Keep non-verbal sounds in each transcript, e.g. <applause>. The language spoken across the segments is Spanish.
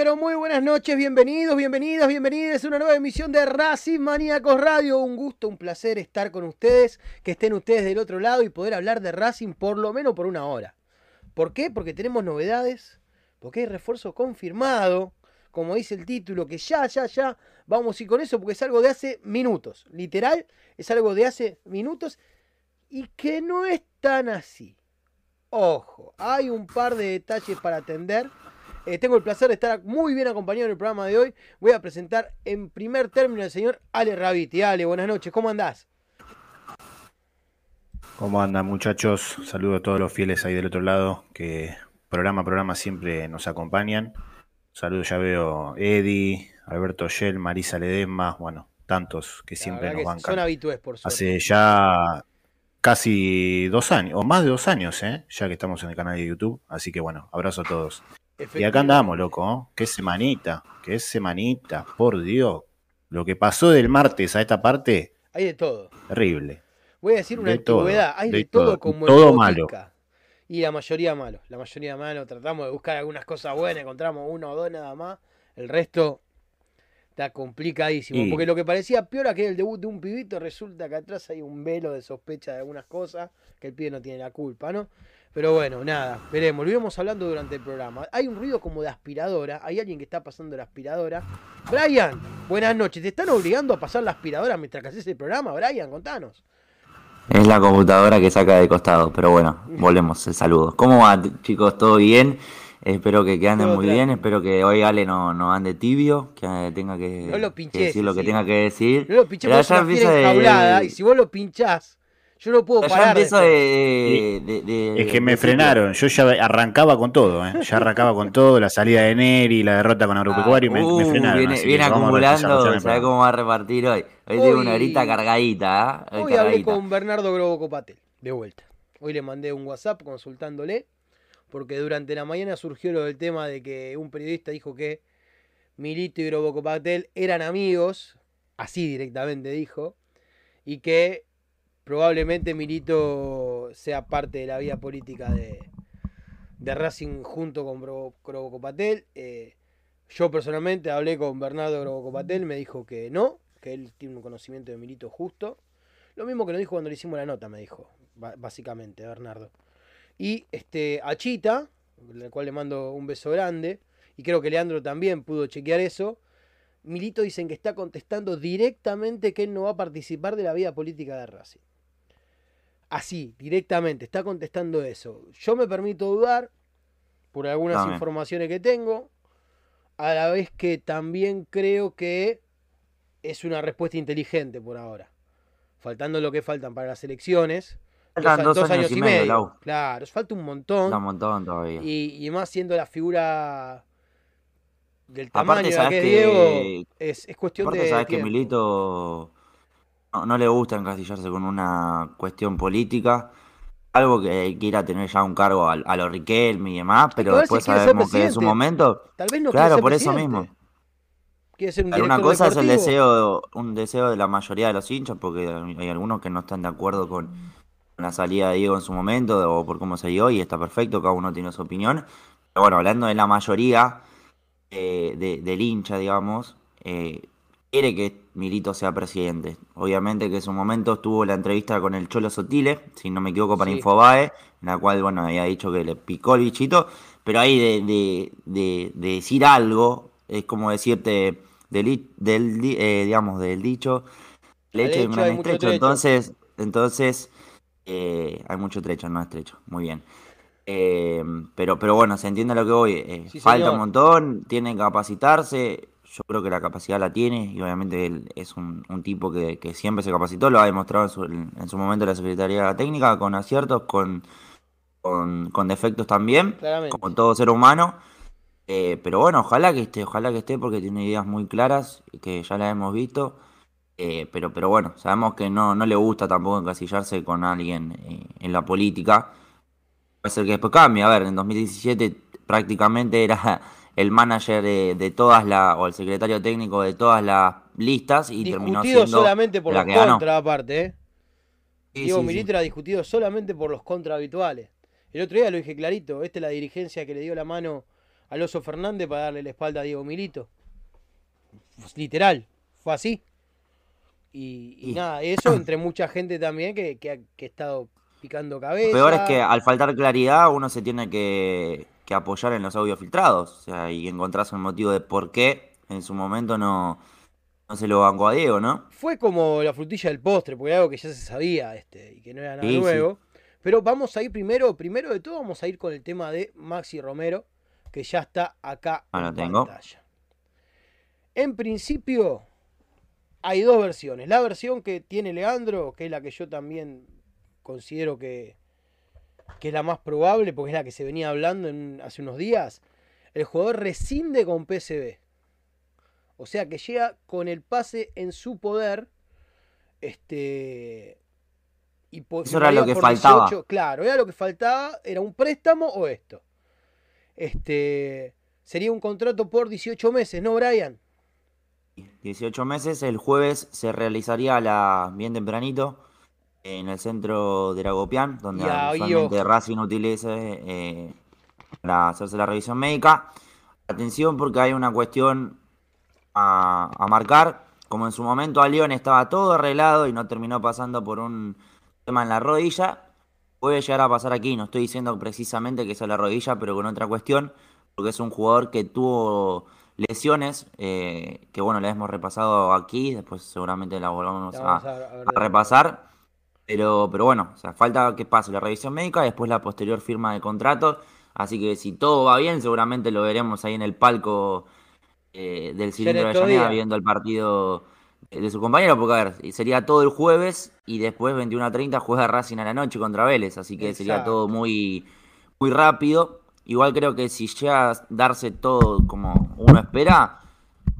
Pero muy buenas noches, bienvenidos, bienvenidas, bienvenidas a una nueva emisión de Racing Maníacos Radio. Un gusto, un placer estar con ustedes, que estén ustedes del otro lado y poder hablar de Racing por lo menos por una hora. ¿Por qué? Porque tenemos novedades, porque hay refuerzo confirmado, como dice el título, que ya, ya, ya vamos ir con eso, porque es algo de hace minutos, literal, es algo de hace minutos y que no es tan así. Ojo, hay un par de detalles para atender eh, tengo el placer de estar muy bien acompañado en el programa de hoy. Voy a presentar en primer término al señor Ale Raviti. Ale, buenas noches, ¿cómo andás? ¿Cómo andan muchachos? Saludo a todos los fieles ahí del otro lado que programa a programa siempre nos acompañan. Saludo, ya veo Eddie, Alberto Shell, Marisa Ledesma, bueno, tantos que siempre nos bancan. Son habitués, por suerte. Hace ya casi dos años, o más de dos años, ¿eh? ya que estamos en el canal de YouTube. Así que bueno, abrazo a todos. Y acá andamos, loco. ¿eh? Qué semanita, qué semanita, por Dios. Lo que pasó del martes a esta parte. Hay de todo. Terrible. Voy a decir una antigüedad. Hay de, todo, como todo malo. Y la mayoría malo. La mayoría malo. Tratamos de buscar algunas cosas buenas. Encontramos uno o dos nada más. El resto está complicadísimo. Porque lo que parecía peor que el debut de un pibito, resulta que atrás hay un velo de sospecha de algunas cosas. Que el pibe no tiene la culpa, ¿no? Pero bueno, nada, veremos, lo íbamos hablando durante el programa. Hay un ruido como de aspiradora, hay alguien que está pasando la aspiradora. Brian, buenas noches, ¿te están obligando a pasar la aspiradora mientras que haces el programa, Brian? Contanos. Es la computadora que saca de costado, pero bueno, volvemos el saludo. ¿Cómo va, chicos? ¿Todo bien? Espero que, anden muy bien, espero que hoy Ale no, no ande tibio, que tenga que, decir lo que tenga que decir. No lo pinché de... y si vos lo pinchás yo no puedo parar. De, es que me frenaron. Yo ya arrancaba con todo. ¿eh? Ya arrancaba con todo. La salida de Neri, la derrota con Agropecuario. y me, uh, frenaron. Viene, acumulando. ¿Sabes cómo va a repartir hoy? Hoy, tengo una horita cargadita. ¿eh? Hoy, hablé con Bernardo Grobo Copatel. De vuelta. Hoy le mandé un WhatsApp consultándole. Porque durante la mañana surgió lo del tema de que un periodista dijo que Milito y Grobo Copatel eran amigos. Así directamente dijo. Y que probablemente Milito sea parte de la vida política de, Racing junto con Grobocopatel. Eh, yo personalmente hablé con Bernardo Grobocopatel, me dijo que no, que él tiene un conocimiento de Milito justo. Lo mismo que nos dijo cuando le hicimos la nota, me dijo, básicamente, Bernardo. Y este, a Chita, al cual le mando un beso grande, y creo que Leandro también pudo chequear eso. Milito dicen que está contestando directamente que él no va a participar de la vida política de Racing. Así, directamente, está contestando eso. Yo me permito dudar por algunas informaciones que tengo, a la vez que también creo que es una respuesta inteligente por ahora. Faltando lo que faltan para las elecciones. Faltan dos, años, y medio. Claro, falta un montón. Un montón todavía. Y, más siendo la figura del tamaño de que, Diego, es, es cuestión de. sabes que Milito no, le gusta encasillarse con una cuestión política. Algo que quiera tener ya un cargo a, a los Riquelme y demás, pero después sabemos que en su momento. Tal vez no claro, por eso mismo. Ser un una cosa es el deseo, un deseo de la mayoría de los hinchas, porque hay algunos que no están de acuerdo con la salida de Diego en su momento o por cómo se dio y está perfecto, cada uno tiene su opinión. Pero bueno, hablando de la mayoría eh, del hincha, digamos, eh, quiere que Milito sea presidente. Obviamente que en su momento estuvo la entrevista con el Cholo Sotile, si no me equivoco, para Infobae, en la cual, bueno, había dicho que le picó el bichito, pero ahí de, de, decir algo, es como decirte del, del eh, digamos, del dicho, leche de un gran estrecho, entonces, entonces eh, hay mucho trecho, no estrecho, muy bien. Eh, pero, pero bueno, se entiende lo que voy. falta un montón, tienen que capacitarse yo creo que la capacidad la tiene y obviamente él es un, tipo que, siempre se capacitó, lo ha demostrado en su, momento la Secretaría Técnica, con aciertos, con, con, defectos también, como todo ser humano. Eh, pero bueno, ojalá que esté, ojalá que esté porque tiene ideas muy claras, que ya las hemos visto. Eh, pero, pero bueno, sabemos que no, no le gusta tampoco encasillarse con alguien eh, en la política. Puede ser que después cambie. A ver, en 2017 prácticamente era el manager de, todas las, o el secretario técnico de todas las listas y terminó siendo solamente por los contra aparte, ¿eh? Diego Milito era discutido solamente por los contra habituales. El otro día lo dije clarito, esta es la dirigencia que le dio la mano al Oso Fernández para darle la espalda a Diego Milito. Literal, fue así. Y, nada, eso <clears throat> entre mucha gente también que, que, ha, estado picando cabeza. Lo peor es que al faltar claridad uno se tiene que, apoyar en los audios filtrados. O sea, y encontrarse un motivo de por qué en su momento no, no se lo bancó a Diego, ¿no? Fue como la frutilla del postre, porque era algo que ya se sabía este, y que no era nada nuevo. Pero vamos a ir primero, primero de todo, vamos a ir con el tema de Maxi Romero, que ya está acá en tengo. pantalla. En principio, hay dos versiones. La versión que tiene Leandro, que es la que yo también considero que, que es la más probable, porque es la que se venía hablando hace unos días. El jugador rescinde con PSB. O sea que llega con el pase en su poder. Este. Y Eso era lo que faltaba. claro, era lo que faltaba. Era un préstamo o esto. Este. Sería un contrato por 18 meses, ¿no, Brian? 18 meses. El jueves se realizaría la bien tempranito en el centro de Ragopián, donde actualmente Racing utilice eh, para hacerse la revisión médica. Atención porque hay una cuestión a, marcar. Como en su momento a León estaba todo arreglado y no terminó pasando por un tema en la rodilla, puede llegar a pasar aquí. No estoy diciendo precisamente que sea la rodilla, pero con otra cuestión, porque es un jugador que tuvo lesiones, eh, que bueno, le hemos repasado aquí, después seguramente la volvamos a, repasar. Pero, pero bueno, o sea, falta que pase la revisión médica y después la posterior firma de contrato. Así que si todo va bien, seguramente lo veremos ahí en el palco eh, del cilindro de Llaneda viendo el partido de su compañero, porque a ver, sería todo el jueves y después 21 a 30 juega Racing a la noche contra Vélez, así que sería todo muy, muy rápido. Igual creo que si llega a darse todo como uno espera,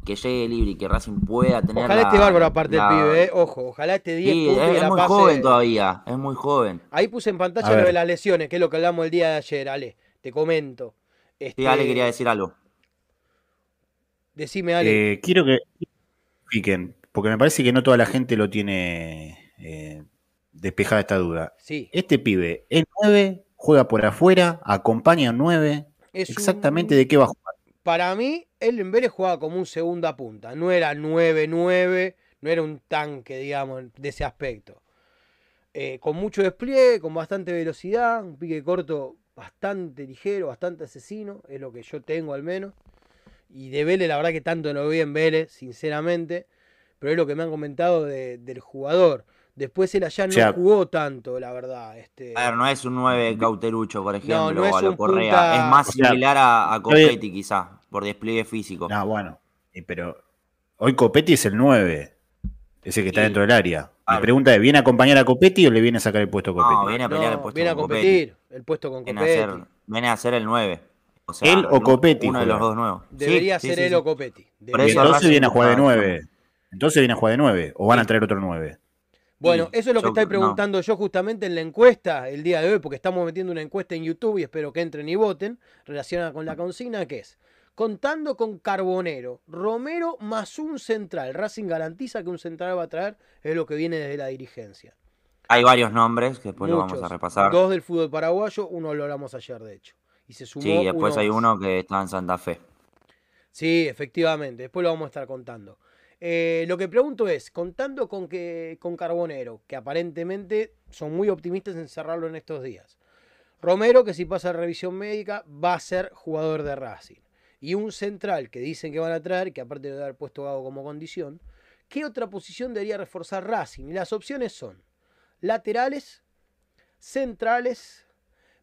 que llegue libre y que Racing pueda tener. Ojalá esté bárbaro aparte del pibe, ¿eh? ojo, ojalá esté 10 sí, Es, muy joven todavía, es muy joven. Ahí puse en pantalla lo de las lesiones, que es lo que hablamos el día de ayer, Ale. Te comento. Este... Sí, Ale quería decir algo. Decime, Ale. Eh, quiero que piquen, porque me parece que no toda la gente lo tiene eh, despejada esta duda. Sí. Este pibe es 9 juega por afuera, acompaña 9. Exactamente de qué va a jugar. Para mí, él en Vélez jugaba como un segunda punta. No era 9-9, no era un tanque, digamos, de ese aspecto. Eh, con mucho despliegue, con bastante velocidad, un pique corto bastante ligero, bastante asesino, es lo que yo tengo al menos. Y de Vélez, la verdad que tanto no vi en Vélez, sinceramente, pero es lo que me han comentado del jugador. Después él allá no jugó tanto, la verdad. Este... A ver, no es un 9 cauterucho, por ejemplo, no, es Correa. Es más similar a, a Copetti, quizá, por despliegue físico. No, bueno, pero hoy Copetti es el 9, ese que está dentro del área. Mi pregunta es, ¿viene a acompañar a Copetti o le viene a sacar el puesto a Copetti? No, viene a pelear el puesto viene a competir el puesto con Copetti. Viene a ser, viene a ser el 9. O sea, él o Copetti. Uno de los dos nuevos. Debería ser él o Copetti. Entonces viene a jugar de 9. Entonces viene a jugar de 9. ¿O van a traer otro 9? Bueno, eso es lo que estoy preguntando yo justamente en la encuesta el día de hoy, porque estamos metiendo una encuesta en YouTube y espero que entren y voten, relacionada con la consigna, que es, contando con Carbonero, Romero más un central, Racing garantiza que un central va a traer, es lo que viene desde la dirigencia. Hay varios nombres que después lo vamos a repasar. Dos del fútbol paraguayo, uno lo hablamos ayer, de hecho. Y se sumó sí, después hay uno que está en Santa Fe. Sí, efectivamente, después lo vamos a estar contando. Eh, lo que pregunto es, contando con, que, con Carbonero, que aparentemente son muy optimistas en cerrarlo en estos días. Romero, que si pasa revisión médica, va a ser jugador de Racing. Y un central que dicen que van a traer, que aparte de haber puesto Gago como condición, ¿qué otra posición debería reforzar Racing? Y las opciones son laterales, centrales,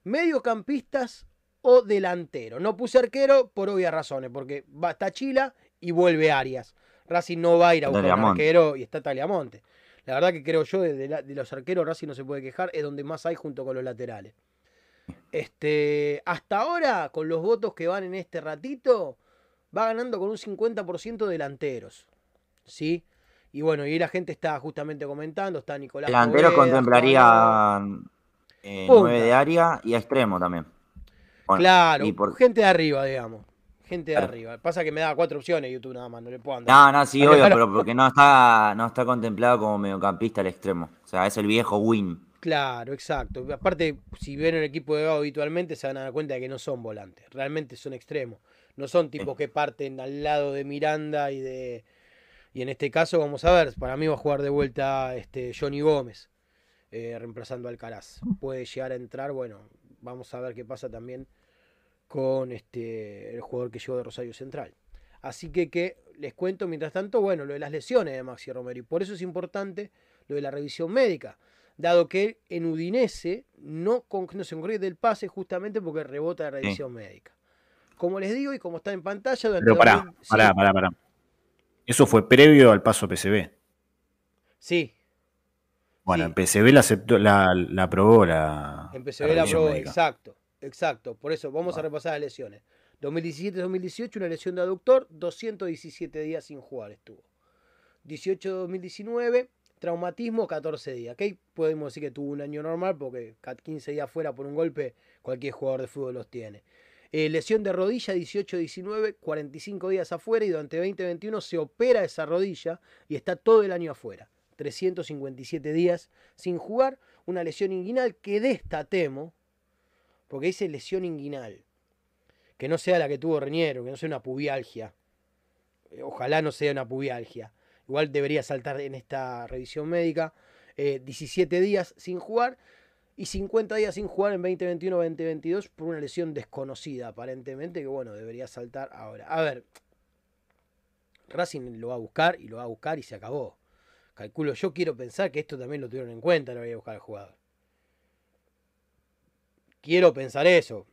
mediocampistas o delantero. No puse arquero por obvias razones, porque va, está Chila y vuelve Arias. Racing no va a ir a buscar un arquero y está Taliamonte. La verdad que creo yo, de, los arqueros Racing no se puede quejar, es donde más hay junto con los laterales. Este, hasta ahora, con los votos que van en este ratito, va ganando con un 50% delanteros. ¿Sí? Y bueno, y la gente está justamente comentando, está Nicolás. Delanteros contemplaría eh, 9 de área y a extremo también. claro, y por... gente de arriba, digamos gente de arriba. Pasa que me da cuatro opciones YouTube nada más, no le puedo andar. No, no, sí, <laughs> obvio, pero porque no está, no está contemplado como mediocampista al extremo. O sea, es el viejo Win. Claro, exacto. Aparte, si ven el equipo de Gago habitualmente, se van a dar cuenta de que no son volantes, realmente son extremos. No son tipos que parten al lado de Miranda y de. Y en este caso, vamos a ver, para mí va a jugar de vuelta este Johnny Gómez, eh, reemplazando a Alcaraz. Puede llegar a entrar, bueno, vamos a ver qué pasa también con este el jugador que llegó de Rosario Central. Así que, que les cuento mientras tanto, bueno, lo de las lesiones de Maxi Romero. Y por eso es importante lo de la revisión médica. Dado que en Udinese no, no se concreta el pase justamente porque rebota la revisión médica. Como les digo y como está en pantalla... Pero pará, pará, pará, pará. Eso fue previo al paso PCB. Sí. Bueno, en PCB la, aceptó, la, la aprobó la. En PCB la, aprobó, exacto. Exacto. Por eso vamos a repasar las lesiones. 2017-2018, una lesión de aductor, 217 días sin jugar estuvo. 18-2019, traumatismo, 14 días. ¿okay? Podemos decir que tuvo un año normal porque 15 días fuera por un golpe, cualquier jugador de fútbol los tiene. Eh, lesión de rodilla 18-19, 45 días afuera y durante 2021 se opera esa rodilla y está todo el año afuera. 357 días sin jugar, una lesión inguinal que de esta temo, porque dice lesión inguinal, que no sea la que tuvo Reñero, que no sea una pubialgia. Eh, ojalá no sea una pubialgia. Igual debería saltar en esta revisión médica. 17 eh, días sin jugar y 50 días sin jugar en 2021-2022 por una lesión desconocida aparentemente, que bueno, debería saltar ahora. A ver, Racing lo va a buscar y lo va a buscar y se acabó. Calculo, yo quiero pensar que esto también lo tuvieron en cuenta, lo voy a buscar al jugador. Quiero pensar eso.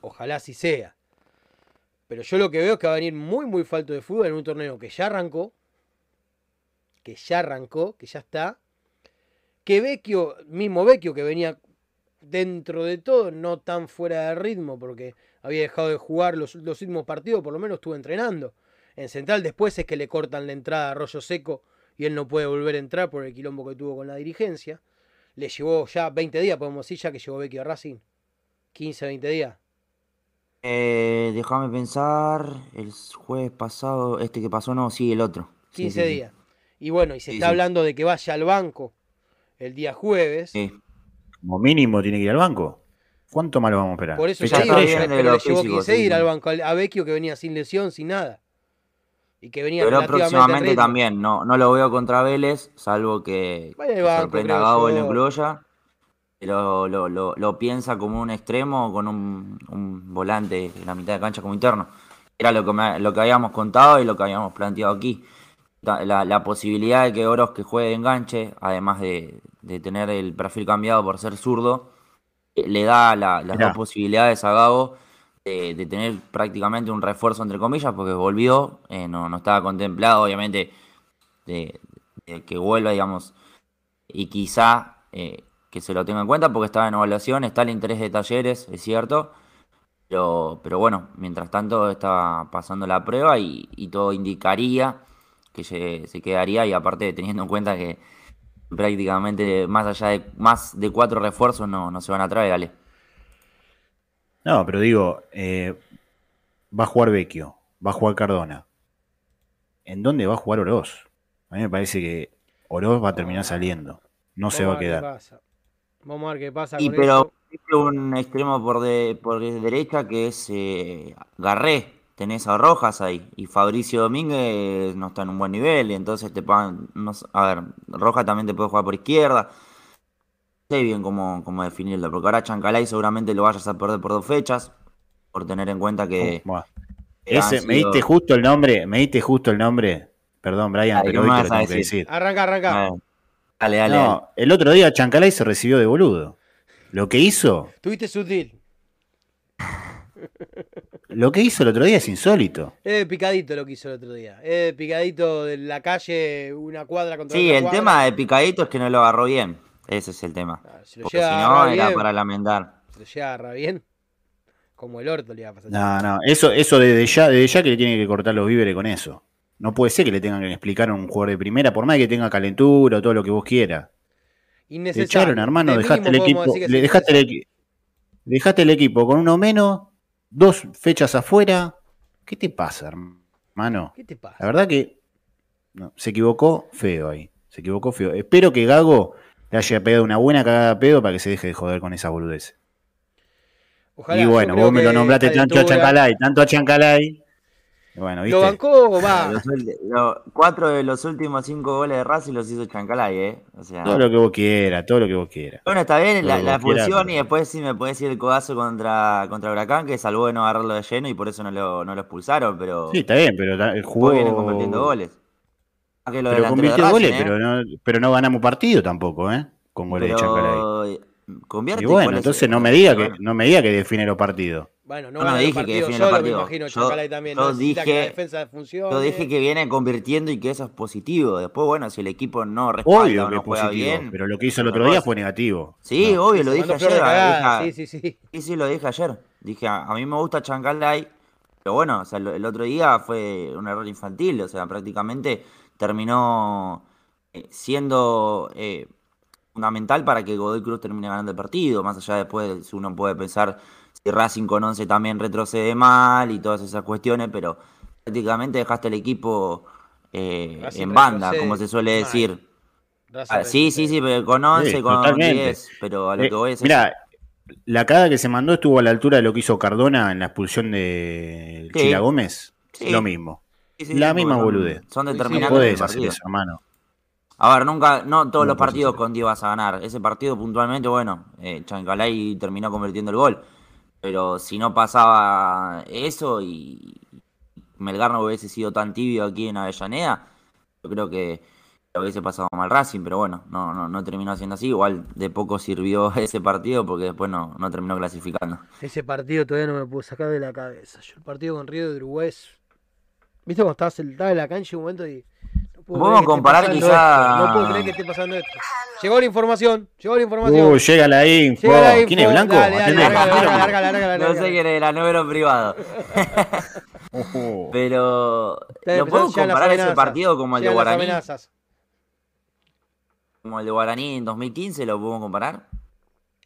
Ojalá así sea. Pero yo lo que veo es que va a venir muy, muy falto de fútbol en un torneo que ya arrancó. Que ya arrancó, que ya está que Vecchio, mismo Vecchio que venía dentro de todo, no tan fuera de ritmo, porque había dejado de jugar los, últimos partidos, por lo menos estuvo entrenando. En Central después es que le cortan la entrada a Rollo Seco y él no puede volver a entrar por el quilombo que tuvo con la dirigencia. Le llevó ya 20 días, podemos decir, ya que llegó Vecchio a Racing. 15, 20 días. Eh, déjame pensar, el jueves pasado, este que pasó, no, sí, el otro. 15 días. Y bueno, y se está hablando de que vaya al banco el día jueves. Como mínimo tiene que ir al banco. ¿Cuánto más lo vamos a esperar? Por eso ya digo, pero le llevó 15 ir al banco a Vecchio que venía sin lesión, sin nada. Y que venía Pero próximamente también, no, no lo veo contra Vélez, salvo que, que sorprenda a Gabo en incluya. Pero lo, lo, lo, piensa como un extremo con un, un, volante en la mitad de cancha como interno. Era lo que, lo que habíamos contado y lo que habíamos planteado aquí la, posibilidad de que Oros que juegue de enganche, además de, tener el perfil cambiado por ser zurdo, eh, le da las dos posibilidades a Gago de, tener prácticamente un refuerzo entre comillas, porque volvió, eh, no, estaba contemplado obviamente de, que vuelva, digamos, y quizá eh, que se lo tenga en cuenta porque estaba en evaluación, está el interés de talleres, es cierto. Pero, pero bueno, mientras tanto estaba pasando la prueba y, y todo indicaría que se, quedaría y aparte teniendo en cuenta que prácticamente más allá de más de cuatro refuerzos no, no se van a traer, Ale. No, pero digo, eh, va a jugar Vecchio, va a jugar Cardona. ¿En dónde va a jugar Oroz? A mí me parece que Oroz va a terminar saliendo. No se va a quedar. Vamos a ver qué pasa. Y pero un extremo por, de, por derecha que es eh, Garré tenés a Rojas ahí y Fabricio Domínguez no está en un buen nivel y entonces te pagan, a ver, Rojas también te puede jugar por izquierda. No sé bien cómo, cómo definirlo, porque ahora Chancalay seguramente lo vayas a perder por dos fechas, por tener en cuenta que... Ese, me diste justo el nombre, me diste justo el nombre, perdón Brian, pero hoy te lo tengo que decir. Arranca, arranca. dale, dale, no, el otro día Chancalay se recibió de boludo. Lo que hizo... Tuviste sutil. <laughs> Lo que hizo el otro día es insólito. Es de picadito lo que hizo el otro día. Es de picadito de la calle, una cuadra contra Sí, el tema de picadito es que no lo agarró bien. Ese es el tema. Porque si no, era para lamentar. Si lo llega bien, como el orto le iba a pasar. No, no, eso, eso desde ya, desde ya que le tiene que cortar los víveres con eso. No puede ser que le tengan que explicar a un jugador de primera, por más que tenga calentura o todo lo que vos quieras. Te echaron, hermano, dejaste el, equipo, le dejaste, el, dejaste el equipo con uno menos dos fechas afuera. ¿Qué te pasa, hermano? ¿Qué te pasa? La verdad que se equivocó feo ahí. Se equivocó feo. Espero que Gago le haya pegado una buena cagada a pedo para que se deje de joder con esa boludez. y bueno, vos me lo nombraste tanto a Chancalay, tanto a Chancalay, bueno, ¿viste? Lo bancó, va. <laughs> cuatro de los últimos cinco goles de Racing los hizo Chancalay, ¿eh? todo lo que vos quieras, todo lo que vos quieras. Bueno, está bien la, la expulsión y después sí me puede decir el codazo contra, contra Huracán, que salvó de no agarrarlo de lleno y por eso no lo, no lo expulsaron, pero... Sí, está bien, pero jugó... Viene convirtiendo goles. Pero convirtió goles, ¿eh? pero, no, pero no ganamos partido tampoco, ¿eh? Con goles de Chancalay. Convierte y bueno, entonces no me diga que no me diga que define los partidos. Bueno, no, no, dije que define los partidos. Me imagino, yo, también. Yo dije, que la defensa funcione. Yo dije que viene convirtiendo y que eso es positivo. Después, bueno, si el equipo no respalda o no juega bien. Pero lo que hizo el otro día fue negativo. Sí, obvio, lo dije ayer. sí, sí, sí. Sí, sí, lo dije ayer. Dije, a, mí me gusta Chancalay, pero bueno, o sea, el, otro día fue un error infantil. O sea, prácticamente terminó eh, siendo. Eh, fundamental para que Godoy Cruz termine ganando el partido, más allá después uno puede pensar si Racing con 11 también retrocede mal y todas esas cuestiones, pero prácticamente dejaste el equipo eh, en banda, como se suele decir. Ah, sí, sí, sí, pero con 11, con 10, pero a lo eh, que voy a decir... Mira, la cara que se mandó estuvo a la altura de lo que hizo Cardona en la expulsión de Chila Gómez. Lo mismo. La misma boludez. Son determinantes. No hacer eso, hermano. A ver, nunca, no todos los partidos con Diego vas a ganar. Ese partido puntualmente, bueno, eh, Chancalay terminó convirtiendo el gol. Pero si no pasaba eso y Melgar no hubiese sido tan tibio aquí en Avellaneda, yo creo que hubiese pasado mal Racing, pero bueno, no, no, no terminó siendo así. Igual de poco sirvió <laughs> ese partido porque después no, no terminó clasificando. Ese partido todavía no me puedo sacar de la cabeza. Yo el partido con Río de Uruguay, ¿viste cuando estabas sentado en la cancha un momento y Podemos comparar quizá. No puedo creer que esté pasando esto. Llegó la información, llegó la información. Uh, llega la info. ¿Quién es Blanco? no sé quién era, número privado. <laughs> Pero. ¿Lo podemos comparar ese partido como el de Guaraní? Como el de Guaraní en 2015, ¿lo podemos comparar?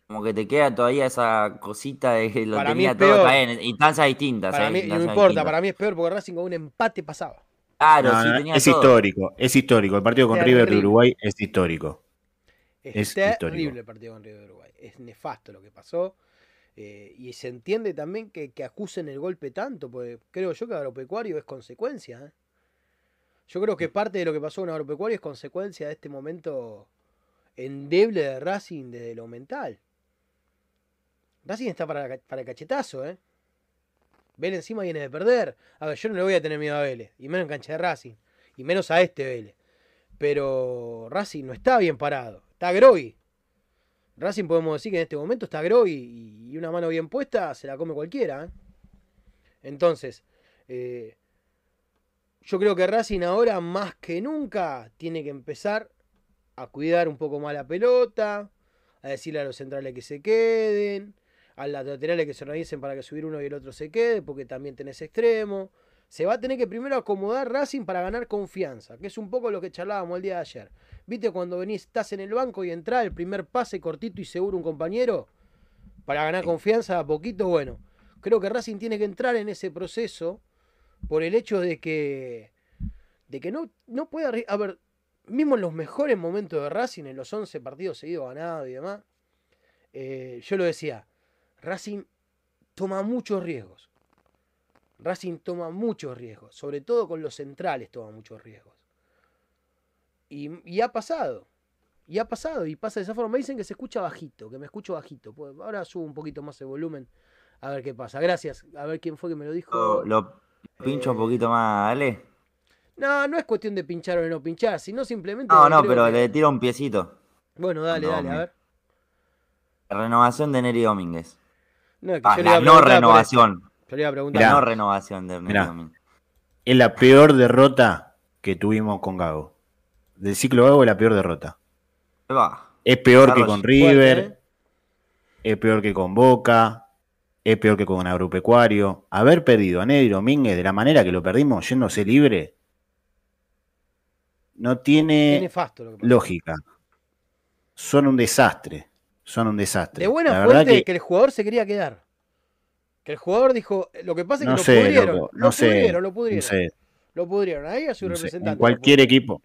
Como que te queda todavía esa cosita de lo tenía todo en instancias distintas. Para eh, mí, no importa, para mí es peor porque Racing con un empate pasaba. Claro, sí, tenía es histórico, es histórico. El partido con River de Uruguay es histórico. Es, terrible el partido con River de Uruguay. Es nefasto lo que pasó. Eh, y se entiende también que, acusen el golpe tanto, porque creo yo que Agropecuario es consecuencia. ¿eh? Yo creo que parte de lo que pasó con Agropecuario es consecuencia de este momento endeble de Racing desde lo mental. Racing está para, para el cachetazo, ¿eh? Vélez encima viene de perder. A ver, yo no le voy a tener miedo a Vélez. Y menos en cancha de Racing. Y menos a este Vélez. Pero Racing no está bien parado. Está groggy. Racing podemos decir que en este momento está groggy. Y una mano bien puesta se la come cualquiera. ¿eh? Entonces, eh, yo creo que Racing ahora más que nunca tiene que empezar a cuidar un poco más la pelota. A decirle a los centrales que se queden a las laterales que se organicen para que subir uno y el otro se quede, porque también tenés extremo. Se va a tener que primero acomodar Racing para ganar confianza, que es un poco lo que charlábamos el día de ayer. ¿Viste cuando venís, estás en el banco y entra el primer pase cortito y seguro un compañero? Para ganar confianza a poquito, bueno. Creo que Racing tiene que entrar en ese proceso por el hecho de que, de que no, no puede... A ver, mismo en los mejores momentos de Racing, en los 11 partidos seguidos ganados y demás, eh, yo lo decía, Racing toma muchos riesgos. Racing toma muchos riesgos, sobre todo con los centrales toma muchos riesgos. Y, ha pasado, y ha pasado, y pasa de esa forma. Me dicen que se escucha bajito, que me escucho bajito. Pues ahora subo un poquito más el volumen, a ver qué pasa. Gracias, a ver quién fue que me lo dijo. Lo, pincho un eh, poquito más, dale. No, no es cuestión de pinchar o no pinchar, sino simplemente. No, no, pero le tiro un piecito. Bueno, dale, dale, a ver. renovación de Neri Domínguez. No, ah, la no renovación. Yo le iba a preguntar. La no renovación de mirá, Es la peor derrota que tuvimos con Gago. Del ciclo Gago es la peor derrota. Es peor que con River. ¿eh? Es peor que con Boca. Es peor que con Agropecuario. Haber perdido a Nedry Domínguez de la manera que lo perdimos, yéndose libre, no tiene lógica. Son un desastre son un desastre. De buena fuente que... el jugador se quería quedar. Que el jugador dijo, lo que pasa es que lo pudrieron. no lo sé, pudrieron, lo pudrieron. Lo pudrieron ahí a su representante. En cualquier equipo.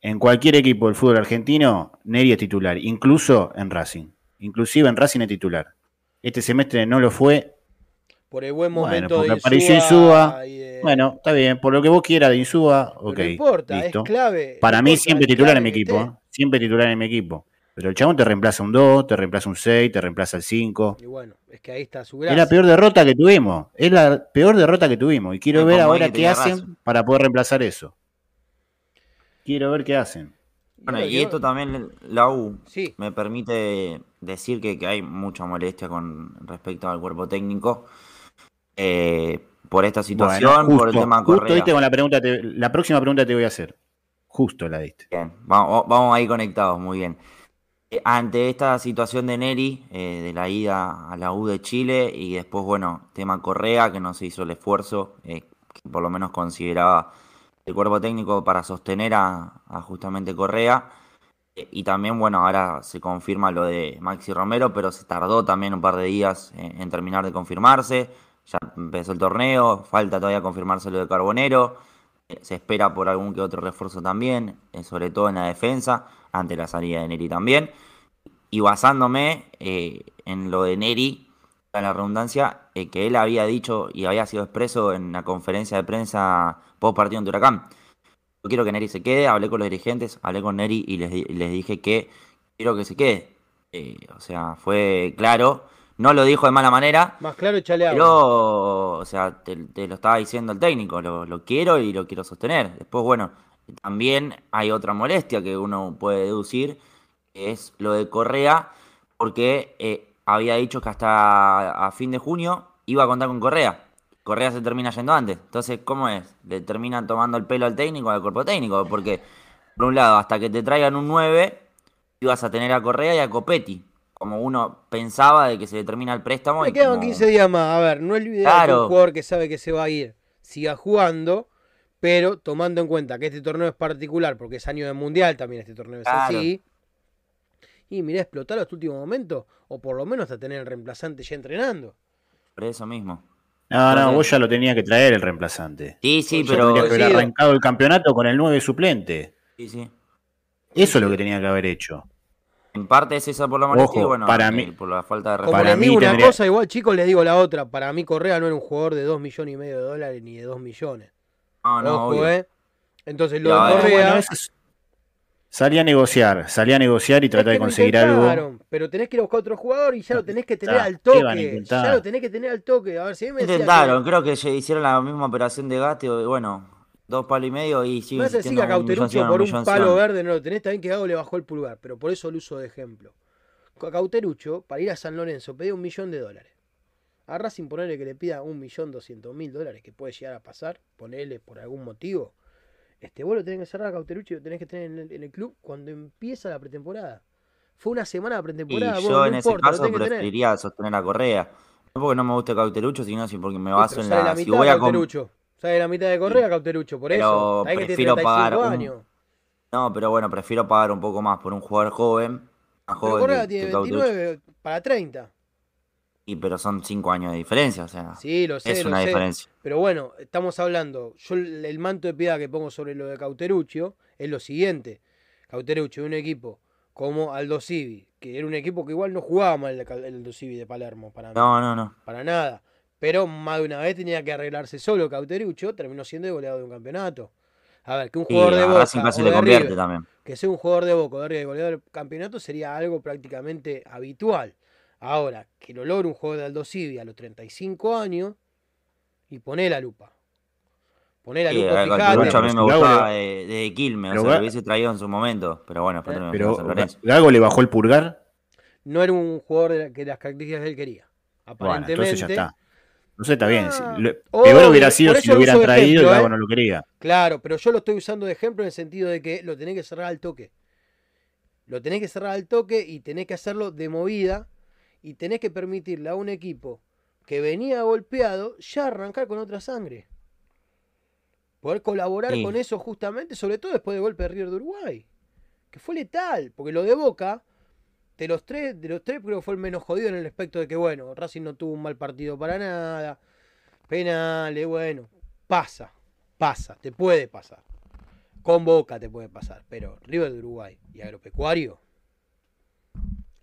en cualquier equipo del fútbol argentino, Neri es titular, incluso en Racing. Inclusive en Racing es titular. Este semestre no lo fue. Por el buen momento bueno, de apareció Insúa. Bueno, está bien, por lo que vos quieras de Insúa, ok. No importa, es clave. Para mí siempre titular en mi equipo, ¿eh? siempre titular en mi equipo. Pero el chabón te reemplaza un 2, te reemplaza un 6, te reemplaza el 5. Y bueno, es que ahí está su gracia. Es la peor derrota que tuvimos. Es la peor derrota que tuvimos. Y quiero ver ahora qué hacen para poder reemplazar eso. Quiero ver qué hacen. Bueno, y esto también, la U, me permite decir que, hay mucha molestia con respecto al cuerpo técnico eh, por esta situación, por el tema Correa. Justo con la pregunta, la próxima pregunta te voy a hacer. Justo la diste. Bien, vamos, vamos ahí conectados, muy bien. Eh, ante esta situación de Neri, eh, de la ida a la U de Chile, y después, bueno, tema Correa, que no se hizo el esfuerzo, que por lo menos consideraba el cuerpo técnico para sostener a, justamente Correa. Eh, y también, bueno, ahora se confirma lo de Maxi Romero, pero se tardó también un par de días en, terminar de confirmarse. Ya empezó el torneo, falta todavía confirmarse lo de Carbonero. Eh, se espera por algún que otro refuerzo también, eh, sobre todo en la defensa, ante la salida de Neri también. Y basándome en lo de Neri, a la redundancia, que él había dicho y había sido expreso en la conferencia de prensa post partido en Huracán. Yo quiero que Neri se quede, hablé con los dirigentes, hablé con Neri y les, dije que quiero que se quede. Eh, o sea, fue claro. No lo dijo de mala manera. Más claro, echale Pero, o sea, te, lo estaba diciendo el técnico. Lo, quiero y lo quiero sostener. Después, bueno, también hay otra molestia que uno puede deducir, que es lo de Correa, porque eh, había dicho que hasta a fin de junio iba a contar con Correa. Correa se termina yendo antes. Entonces, ¿cómo es? ¿Le terminan tomando el pelo al técnico, al cuerpo técnico? Porque, por un lado, hasta que te traigan un 9, ibas a tener a Correa y a Copetti. Como uno pensaba de que se le termina el préstamo. Me quedan 15 días más. A ver, no olvides que un jugador que sabe que se va a ir siga jugando, pero tomando en cuenta que este torneo es particular, porque es año de mundial también este torneo es así. Y mirá, explotar hasta último momento, o por lo menos hasta tener el reemplazante ya entrenando. Por eso mismo. No, no, vos ya lo tenía que traer el reemplazante. Sí, sí, pero. Tenía que haber arrancado el campeonato con el 9 suplente. Sí, sí. Eso es lo que tenía que haber hecho. En parte es esa por la molestia bueno, para mí, por la falta de Como para mí una cosa, igual chicos le digo la otra. Para mí Correa no era un jugador de 2 millones y medio de dólares ni de 2 millones. No, no, ¿eh? Entonces lo de Correa. Salí a negociar, salí a negociar y tratar de conseguir algo. Pero tenés que ir a buscar otro jugador y ya lo tenés que tener al toque. Ya lo tenés que tener al toque. A ver si me Intentaron, creo que hicieron la misma operación de gaste, bueno, dos palos y medio y sí. No es decir que a Cauterucho por un palo verde no lo tenés, también que Gago le bajó el pulgar, pero por eso lo uso de ejemplo. A Cauterucho, para ir a San Lorenzo, pedía un millón de dólares. A Racing ponerle que le pida un millón doscientos mil dólares, que puede llegar a pasar, ponerle por algún motivo este, vos lo tenés que cerrar a Cauteruchi, lo tenés que tener en el, club cuando empieza la pretemporada. Fue una semana de pretemporada. Y yo en ese caso preferiría sostener a Correa. No porque no me guste Cauterucho, sino porque me baso en la. si voy a Cauterucho. Sale la mitad de Correa Cauterucho, por eso. Hay prefiero que pagar. Un... No, pero bueno, prefiero pagar un poco más por un jugador joven. joven Correa tiene 29 para 30. Y pero son cinco años de diferencia, o sea. Sí, lo sé. Es una diferencia. Pero bueno, estamos hablando. Yo el manto de piedad que pongo sobre lo de Cauteruccio es lo siguiente. Cauteruccio, un equipo como Aldo Civi, que era un equipo que igual no jugaba mal el Aldo Civi de Palermo, para No, no, no. Para nada. Pero más de una vez tenía que arreglarse solo Cauteruccio, terminó siendo goleado de un campeonato. A ver, que un jugador de Boca también. que sea un jugador de Boca de goleador del campeonato sería algo prácticamente habitual. Ahora, que lo logre un juego de Aldo Civi a los 35 años y pone la lupa. Poné la lupa, fíjate. a mí me gustaba de, de Quilme, o sea, lo hubiese traído en su momento, pero bueno, pero Gago le bajó el pulgar. No era un jugador de, que las características de él quería. Aparentemente. Bueno, entonces ya está. No sé, está bien. Ah, peor hubiera sido si lo hubieran traído y Gago ¿eh? no lo quería. Claro, pero yo lo estoy usando de ejemplo en el sentido de que lo tenés que cerrar al toque. Lo tenés que cerrar al toque y tenés que hacerlo de movida y tenés que permitirle a un equipo que venía golpeado ya arrancar con otra sangre. Poder colaborar con eso justamente, sobre todo después del golpe de River de Uruguay. Que fue letal, porque lo de Boca, de los tres, de los tres creo que fue el menos jodido en el aspecto de que, bueno, Racing no tuvo un mal partido para nada. Penales, bueno, pasa, pasa, te puede pasar. Con Boca te puede pasar, pero River de Uruguay y Agropecuario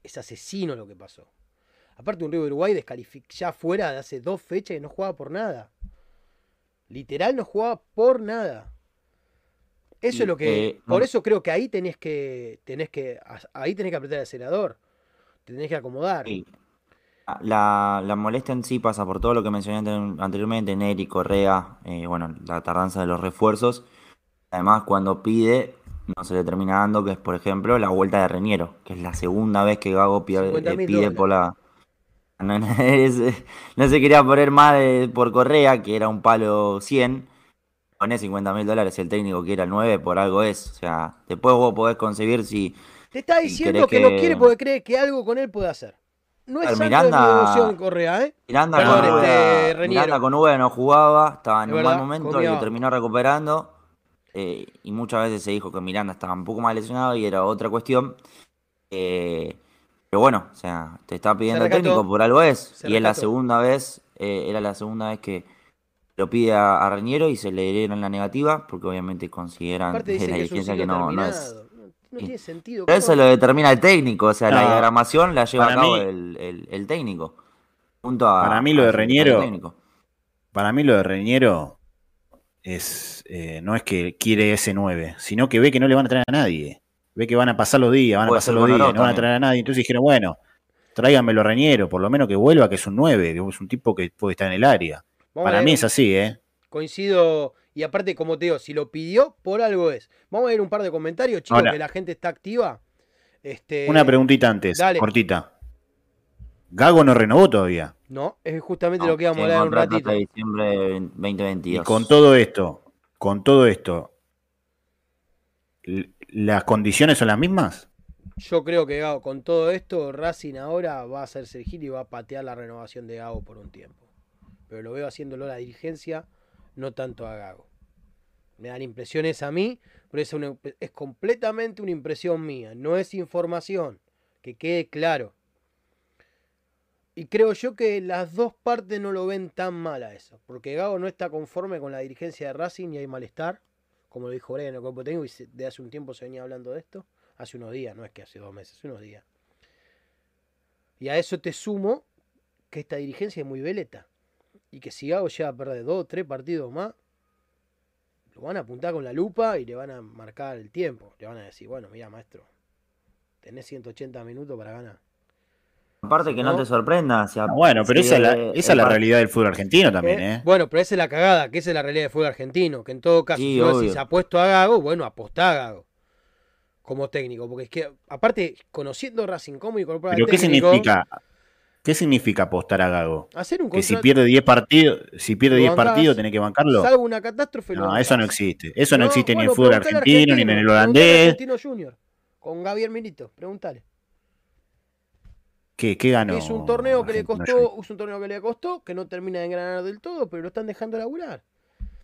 es asesino lo que pasó. Aparte un River de Uruguay ya fuera de hace dos fechas y no jugaba por nada. Literal no jugaba por nada. Eso es lo que. Eh, por eso creo que ahí tenés que. tenés que. Ahí tenés que apretar el acelerador. tenés que acomodar. La, la, molestia en sí pasa por todo lo que mencioné anteriormente, Neri, Correa, eh, bueno, la tardanza de los refuerzos. Además, cuando pide, no se le termina dando, que es, por ejemplo, la vuelta de Reñero, que es la segunda vez que Gago pide, eh, pide por la... <laughs> No, se quería poner más por Correa, que era un palo 100. Poné 50 mil dólares el técnico que era 9, por algo es. O sea, después vos podés concebir si... Te está diciendo que, no quiere porque cree que algo con él puede hacer. No es Miranda, de Correa, ¿eh? Miranda, con, este, Miranda con V no jugaba, estaba en un mal momento y terminó recuperando. Eh, y muchas veces se dijo que Miranda estaba un poco más lesionado y era otra cuestión. Eh, pero bueno, o sea, te está pidiendo el técnico, por algo es. y es la segunda vez, eh, era la segunda vez que lo pide a, Reñero y se le dieron la negativa, porque obviamente consideran de la dirigencia que, no, no, es. No tiene sentido. eso lo determina el técnico, o sea, la diagramación la lleva a cabo el, técnico. Junto a, para mí lo de Reñero. Para mí lo de Reñero es eh, no es que quiere ese 9, sino que ve que no le van a traer a nadie. Ve que van a pasar los días, van a pasar los días, no van a traer a nadie. Entonces dijeron, bueno, tráiganmelo Reñero, por lo menos que vuelva, que es un 9, que es un tipo que puede estar en el área. Para mí es así, ¿eh? Coincido, y aparte, como te digo, si lo pidió, por algo es. Vamos a ver un par de comentarios, chicos, que la gente está activa. Este... Una preguntita antes, cortita. Gago no renovó todavía. No, es justamente lo que íbamos a hablar un ratito. diciembre 2022. Y con todo esto, con todo esto, ¿las condiciones son las mismas? Yo creo que Gago, con todo esto, Racing ahora va a hacerse el y va a patear la renovación de Gago por un tiempo. Pero lo veo haciéndolo la dirigencia, no tanto a Gago. Me dan impresiones a mí, pero es, es completamente una impresión mía, no es información, que quede claro. Y creo yo que las dos partes no lo ven tan mal a eso. Porque Gago no está conforme con la dirigencia de Racing y hay malestar. Como lo dijo Brian en el cuerpo técnico y de hace un tiempo se venía hablando de esto. Hace unos días, no es que hace dos meses, hace unos días. Y a eso te sumo que esta dirigencia es muy veleta. Y que si Gago llega a perder dos o tres partidos más, lo van a apuntar con la lupa y le van a marcar el tiempo. Le van a decir, bueno, mira maestro, tenés 180 minutos para ganar. Aparte que no, te sorprenda. bueno, pero esa, es la, realidad del fútbol argentino también, ¿eh? ¿eh? Bueno, pero esa es la cagada, que esa es la realidad del fútbol argentino. Que en todo caso, si se ha puesto a Gago, bueno, apostá a Gago. Como técnico. Porque es que, aparte, conociendo Racing como incorporar ¿Pero qué significa? ¿Qué significa apostar a Gago? Hacer un que si pierde 10 partidos, si pierde 10 partidos, tenés que bancarlo. Salvo una catástrofe. No, eso no existe. Eso no, existe ni en el fútbol argentino, ni en el holandés. Argentino Junior, con Gabriel Milito, pregúntale. ¿Qué, ganó? Es un torneo que le costó, es un torneo que le costó, que no termina de engranar del todo, pero lo están dejando laburar.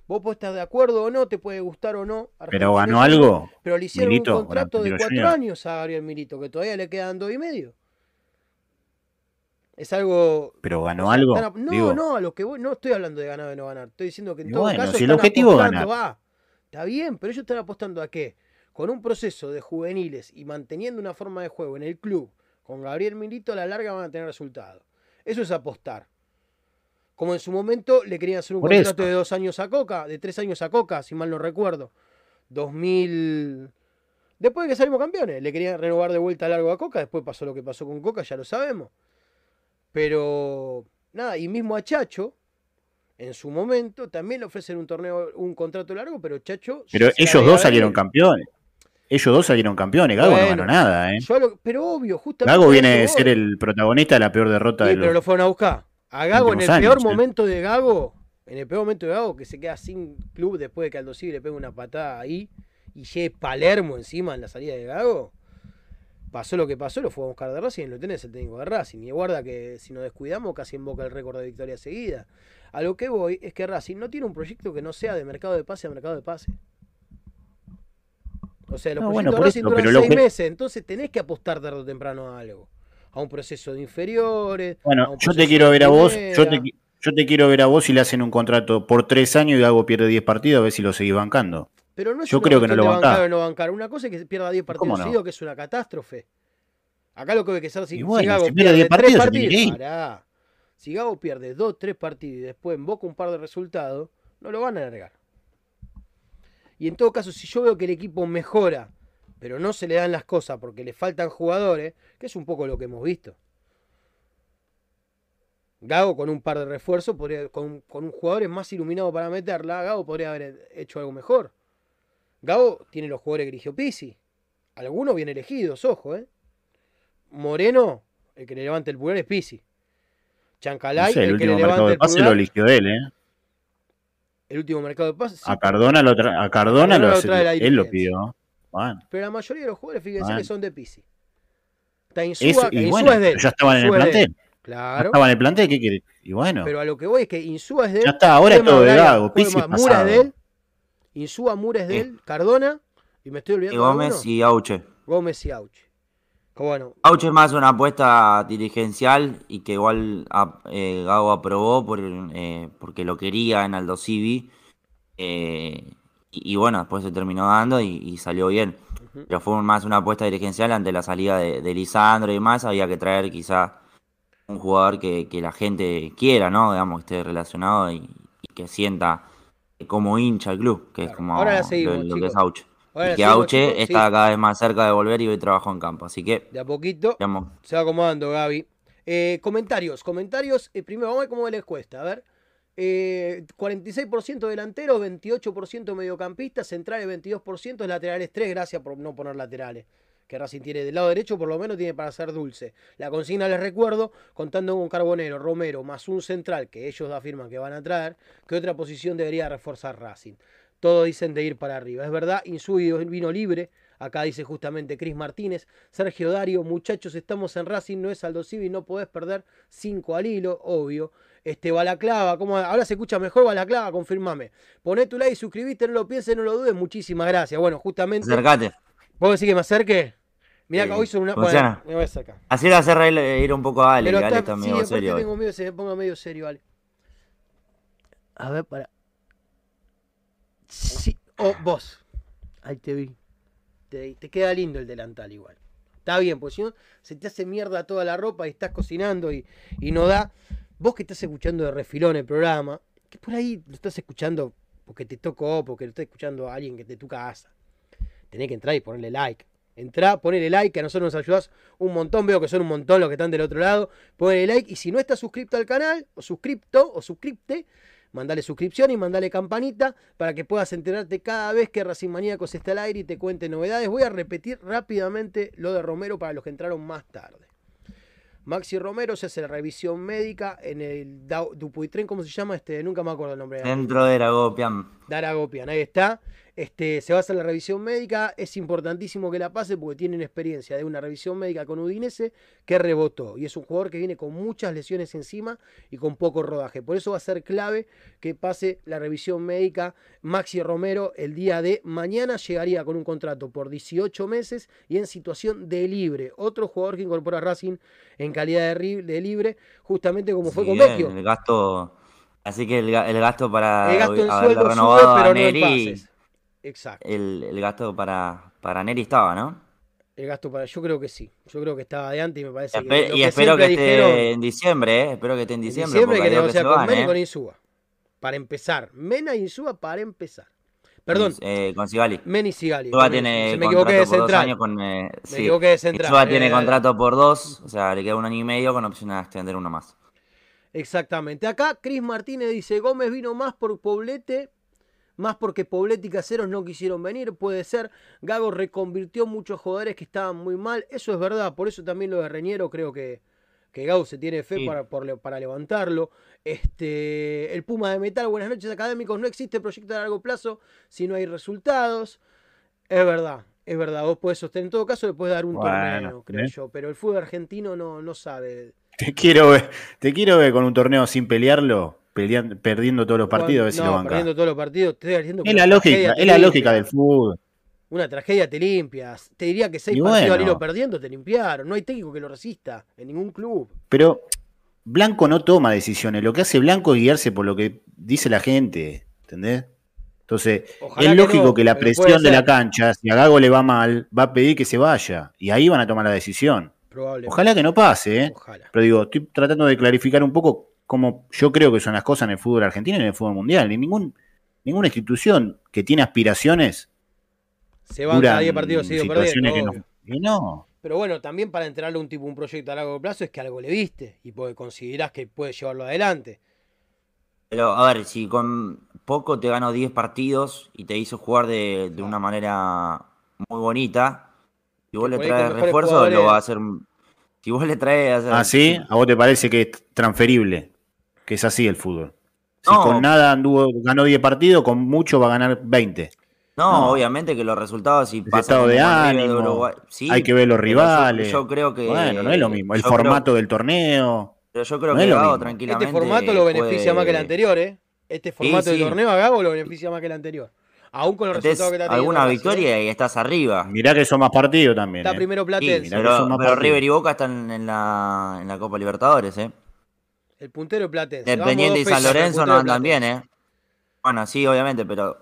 Vos podés estar de acuerdo o no, te puede gustar o no. pero ganó algo. Pero le hicieron un contrato de cuatro años a Gabriel Milito, que todavía le quedan dos y medio. Es algo. Pero ganó algo. no, no, a lo que voy, no estoy hablando de ganar o no ganar. Estoy diciendo que en todo bueno, caso. Si el objetivo ganar. está bien, pero ellos están apostando a qué? Con un proceso de juveniles y manteniendo una forma de juego en el club con Gabriel Milito a la larga van a tener resultados. Eso es apostar. Como en su momento le querían hacer un contrato de dos años a Coca, de tres años a Coca, si mal no recuerdo. 2000. Después de que salimos campeones, le querían renovar de vuelta a largo a Coca. Después pasó lo que pasó con Coca, ya lo sabemos. Pero nada, y mismo a Chacho, en su momento, también le ofrecen un torneo, un contrato largo, pero Chacho. Pero ellos dos salieron campeones. Ellos dos salieron campeones, Gago no ganó nada, ¿eh? pero obvio, justamente. Gago viene de ser el protagonista de la peor derrota sí, de los pero lo fueron a buscar. A Gago en el peor momento de Gago, en el peor momento de Gago, que se queda sin club después de que Aldo le pega una patada ahí y llegue Palermo encima en la salida de Gago. Pasó lo que pasó, lo fue a buscar de Racing y lo tenés el técnico de Racing. Y guarda que si nos descuidamos casi invoca el récord de victoria seguida. A lo que voy es que Racing no tiene un proyecto que no sea de mercado de pase a mercado de pase. O sea, los proyectos bueno, duran seis meses, entonces tenés que apostar tarde o temprano a algo. A un proceso de inferiores. Bueno, yo te quiero ver a vos, yo te, quiero ver a vos si le hacen un contrato por tres años y algo pierde diez partidos, a ver si lo seguís bancando. Pero no es Yo una creo que no lo bancar o no bancar. Una cosa es que pierda 10 ¿Cómo partidos no? seguidos, que es una catástrofe. Acá lo que hay que hacer si, bueno, Gago si pierde 10 tres partidos, pará. Si Gago pierde 2, 3 partidos y después invoca un par de resultados, no lo van a alargar. Y en todo caso, si yo veo que el equipo mejora, pero no se le dan las cosas porque le faltan jugadores, que es un poco lo que hemos visto. Gago con un par de refuerzos, podría, con, con un jugador más iluminado para meterla, Gago podría haber hecho algo mejor. Gago tiene los jugadores que eligió Pisi. Algunos bien elegidos, ojo, ¿eh? Moreno, el que le levante el pulgar es Pisi. No Chancalay, sé, el el, que le último mercado de el pase pulgar. lo eligió él, ¿eh? El último mercado de pases. sí, A Cardona lo, tra- a Cardona Cardona lo trae él lo pidió. Bueno, pero la mayoría de los jugadores, fíjense Bueno. que son de Pisi. Insúa, y Insúa bueno, es de él. ya estaban en el plantel. Ya Claro. estaban en el plantel, ¿qué quiere? Y bueno, Pero a lo que voy es que Insúa es de él. ya está, ahora es todo de Gago, Mura es pasado. de él. Insúa Mura es de él. Cardona. Y me estoy Y olvidando. de Gómez y Auche. Gómez y Auchi. Que bueno, Auche es más una apuesta dirigencial y que igual a- eh, Gago aprobó por, eh, porque lo quería en Aldo Civi. eh, y, y bueno, después se terminó dando y, y salió bien. Pero fue más una apuesta dirigencial ante la salida de, de Lisandro y demás. Había que traer quizá un jugador que, que la gente quiera, ¿no? Digamos, que esté relacionado y, y que sienta como hincha el club, que es como Ahora lo, que es Auche. Ahora y que Auche chicos, sí. está cada vez más cerca de volver y hoy trabajó en campo. Así que, de a poquito digamos, se va acomodando Gaby. Eh, comentarios, comentarios. eh, primero, vamos a ver cómo les cuesta. A ver. Eh, 46% delanteros, 28% mediocampistas, centrales 22%, laterales 3, gracias por no poner laterales. Que Racing tiene del lado derecho, por lo menos tiene para ser dulce. La consigna, les recuerdo, contando con Carbonero, Romero, más un central que ellos afirman que van a traer, que otra posición debería reforzar Racing. Todos dicen de ir para arriba. Es verdad, Insúi vino libre. Acá dice justamente Cris Martínez. Sergio Dario, muchachos, estamos en Racing, no es Aldo Civi, no podés perder 5 al hilo, obvio. Este, Balaclava, ¿cómo? ahora se escucha mejor Balaclava, confirmame. Poné tu like, suscribiste, no lo pienses, no lo dudes, muchísimas gracias. Bueno, justamente. acercate. ¿Puedo decir que me acerque? Mirá que Sí, hoy son una. Bueno, me voy a acercar. Así le hace reír, eh, ir un poco a Ale, Pero Ale está, sí, medio aparte serio. tengo miedo se me ponga medio serio, vale. A ver, para. Sí, oh, vos. Ahí te vi. Te, te queda lindo el delantal igual. Está bien, porque si no, se te hace mierda toda la ropa y estás cocinando y, y no da. Vos que estás escuchando de refilón el programa, que por ahí lo estás escuchando porque te tocó, porque lo está escuchando a alguien que es de tu casa. Tenés que entrar y ponerle like. Entrá, ponele like, que a nosotros nos ayudás un montón. Veo que son un montón los que están del otro lado. Ponele like. Y si no estás suscripto al canal, o suscripto, o suscripte, mandale suscripción y mandale campanita para que puedas enterarte cada vez que Racing Maníacos está al aire y te cuente novedades. Voy a repetir rápidamente lo de Romero para los que entraron más tarde. Maxi Romero se hace la revisión médica en el Dupuytren, ¿cómo se llama? Este, nunca me acuerdo el nombre. Dentro de Ragopian. Daragopian, ahí está. Este, se va a hacer la revisión médica. Es importantísimo que la pase porque tienen experiencia de una revisión médica con Udinese que rebotó. Y es un jugador que viene con muchas lesiones encima y con poco rodaje. Por eso va a ser clave que pase la revisión médica. Maxi Romero el día de mañana llegaría con un contrato por 18 meses y en situación de libre. Otro jugador que incorpora a Racing en calidad de, libre, justamente como fue con Vecchio. El gasto. Así que el, ga- el gasto para El gasto en sueldo renovado pero no en pases. Exacto. el, el gasto para, para Neri estaba, ¿no? El gasto para. Yo creo que sí. Yo creo que estaba de antes y me parece que. Espe- lo y espero que esté dijeron, en diciembre, ¿eh? Espero que esté en en diciembre. diciembre porque que que negociar con van, Mena y con Insúa. Para empezar. Mena y Insúa para empezar. Perdón, Eh, con Sigali. Mena y Sigali. Insúa tiene me de contrato por dos años con. eh, Me sí. equivoqué de central. Insúa tiene Eh, contrato por dos, o sea, le queda un año y medio con opción a extender uno más. Exactamente. Acá Cris Martínez dice: Gómez vino más por Poblete. Más porque Poblete y Caseros no quisieron venir, puede ser. Gago reconvirtió muchos jugadores que estaban muy mal. Eso es verdad. Por eso también lo de Reñero creo que, que Gago se tiene fe Sí. para, por para levantarlo. Este, el Puma de Metal, buenas noches académicos. No existe proyecto a largo plazo si no hay resultados. Es verdad, es verdad. Vos podés sostener. En todo caso, le puedes dar un Bueno, torneo, creo ¿eh? yo. Pero el fútbol argentino no, no sabe. Te quiero ver, te quiero ver con un torneo sin pelearlo, peleando, perdiendo todos los partidos, a ver si no, lo banca. perdiendo todos los partidos. Te estoy diciendo que Es la lógica, es la lógica del fútbol. Una tragedia te limpias. Te diría que seis Y partidos al bueno. hilo perdiendo te limpiaron. No hay técnico que lo resista en ningún club. Pero Blanco no toma decisiones. Lo que hace Blanco es guiarse por lo que dice la gente. ¿Entendés? Entonces, es lógico que la presión de la cancha, si a Gago le va mal, va a pedir que se vaya. Y ahí van a tomar la decisión. Ojalá que no pase, ¿eh? Pero digo, estoy tratando de clarificar un poco cómo yo creo que son las cosas en el fútbol argentino y en el fútbol mundial. Y ningún, ninguna institución que tiene aspiraciones se van a 10 partidos seguidos perdiendo. Que no. Pero bueno, también para entrarle un tipo un proyecto a largo plazo es que algo le viste y porque considerás que puede llevarlo adelante. Pero a ver, si con poco te ganó 10 partidos y te hizo jugar de, una manera muy bonita, si vos le traes refuerzo, lo va a hacer. Si vos le traes. ¿Ah, sí? ¿A vos te parece que es transferible? Que es así el fútbol. Si con nada anduvo, ganó 10 partidos, con mucho va a ganar 20. No, obviamente que los resultados si estado de ánimo, hay que ver los rivales. Yo, creo que bueno, no es lo mismo, el formato del torneo. Pero yo creo que Gago tranquilamente. Este formato lo beneficia más que el anterior, ¿eh? Este formato del torneo a Gago lo beneficia más que el anterior. Aún con los resultados que está teniendo. Alguna victoria y estás arriba. Mirá que son más partidos también. Está ¿eh? primero Platense. pero, River y Boca están en la, en la Copa Libertadores, ¿eh? El puntero Platense. El Pendiente y San Lorenzo no andan bien, ¿eh? Bueno, sí, obviamente, pero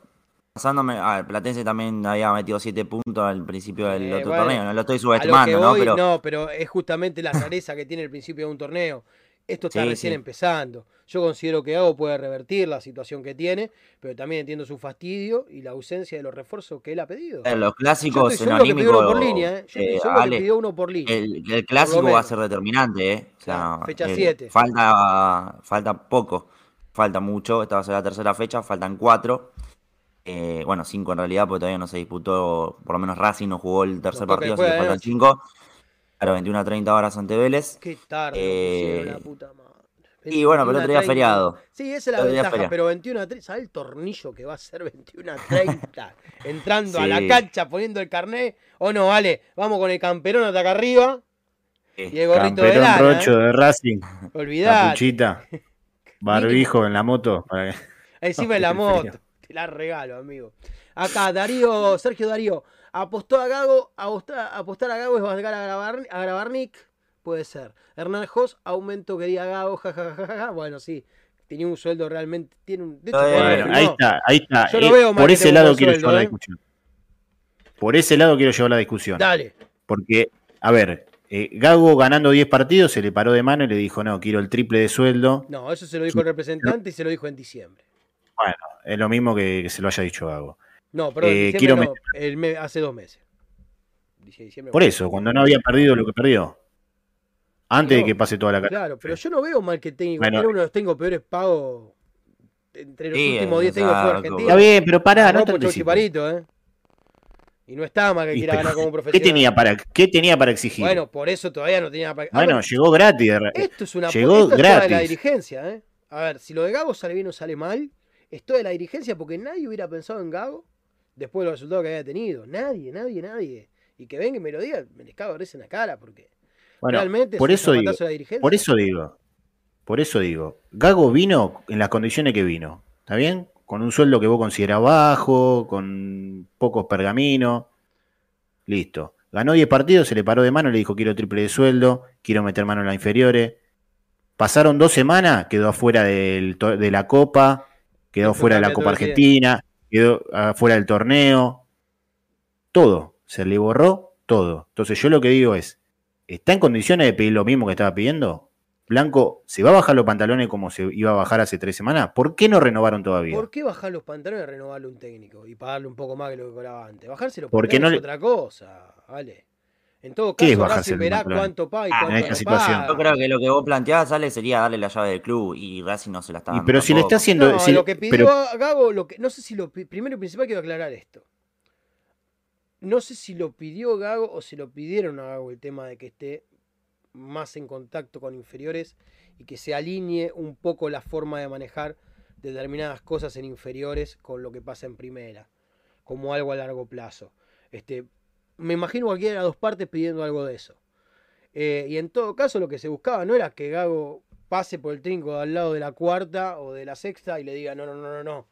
pasándome. A Platense también había metido 7 puntos al principio del otro torneo. No lo estoy subestimando, ¿no? Pero... No, pero es justamente la rareza que tiene el principio de un torneo. Esto está recién empezando. Yo considero que Gago puede revertir la situación que tiene, pero también entiendo su fastidio y la ausencia de los refuerzos que él ha pedido. En los clásicos en anímico, uno por línea, ¿eh? Yo eh, Ale, que pidió uno por línea. El, clásico va a ser determinante, ¿eh? O sea, fecha 7. Falta, falta poco, falta mucho. Esta va a ser la tercera fecha, faltan cuatro. Eh, bueno, cinco en realidad, porque todavía no se disputó, por lo menos Racing no jugó el tercer partido, así que faltan cinco. Claro, 21 a 30 horas ante Vélez. Qué tarde, eh, la puta madre. Y bueno, pero el otro día feriado. Sí, esa es la ventaja, pero 21 a 30, ¿sabes el tornillo que va a ser 21 a 30? Entrando a la cancha, poniendo el carnet. O no, vale, vamos con el camperón hasta acá arriba. Y el gorrito de lana. rocho de Racing. <laughs> Barbijo en la moto. Encima <laughs> de la moto. Te la regalo, amigo. Acá, Darío, Sergio Darío. Apostó a Gago, apostar, a Gago es bancar a, grabar, a Grabarnik, puede ser. Hernán Jos, aumento quería Gago, jajajaja. Bueno, sí, tenía un sueldo realmente. Tiene un, bueno, ahí está, ahí está. Yo eh, veo por ese lado quiero llevar la ¿eh? discusión. Por ese lado quiero llevar la discusión. Dale. Porque, a ver, eh, Gago ganando 10 partidos se le paró de mano y le dijo, no, quiero el triple de sueldo. No, eso se lo dijo el representante y se lo dijo en diciembre. Bueno, es lo mismo que, que se lo haya dicho Gago. No, pero eh, quiero el hace dos meses. Por eso, cuando no había perdido lo que perdió. Antes de que pase toda la cara. Claro, pero yo no veo mal que tenga. Bueno, uno de los tengo peores pagos entre los últimos 10 años fue Argentina. Está bien, pero pará, no, te chiparito, ¿eh? Y no estaba mal que quiera ganar como profesional. ¿Qué tenía para, qué tenía para exigir? Bueno, por eso todavía no tenía para Bueno, llegó gratis. Esto es una llegó gratis. de la dirigencia, ¿eh? A ver, si lo de Gago sale bien o sale mal, esto de la dirigencia porque nadie hubiera pensado en Gago después de los resultados que había tenido. Nadie, nadie, nadie. Y que venga y me lo diga, me les cago en la cara, porque realmente por eso digo, Por eso digo, por eso digo, Gago vino en las condiciones que vino, ¿está bien? Con un sueldo que vos considerás bajo, con pocos pergaminos, listo. Ganó 10 partidos, se le paró de mano, le dijo quiero triple de sueldo, quiero meter mano en las inferiores. Pasaron dos semanas, quedó afuera de la Copa, quedó fuera de la Copa Argentina, quedó afuera del torneo, todo, se le borró todo. Entonces yo lo que digo es, ¿está en condiciones de pedir lo mismo que estaba pidiendo? Blanco, ¿se va a bajar los pantalones como se iba a bajar hace tres semanas? ¿Por qué no renovaron todavía? ¿Por qué bajar los pantalones y renovarle un técnico y pagarle un poco más que lo que cobraba antes? Bajárselo porque no es otra cosa, vale. En todo caso, ahora se verá cuánto paga y ah, cuánto situación. Yo creo que lo que vos planteabas, sale sería darle la llave del club y Racing no se la está dando. pero si le está haciendo. No, lo que pidió Gago, lo que, no sé si lo. Primero y principal quiero aclarar esto. No sé si lo pidió Gago o si lo pidieron a Gago el tema de que esté más en contacto con inferiores y que se alinee un poco la forma de manejar determinadas cosas en inferiores con lo que pasa en primera, como algo a largo plazo. Este, me imagino cualquiera de las dos partes pidiendo algo de eso. Eh, y en todo caso, lo que se buscaba no era que Gago pase por el trinco al lado de la cuarta o de la sexta y le diga: no, no, no, no, no.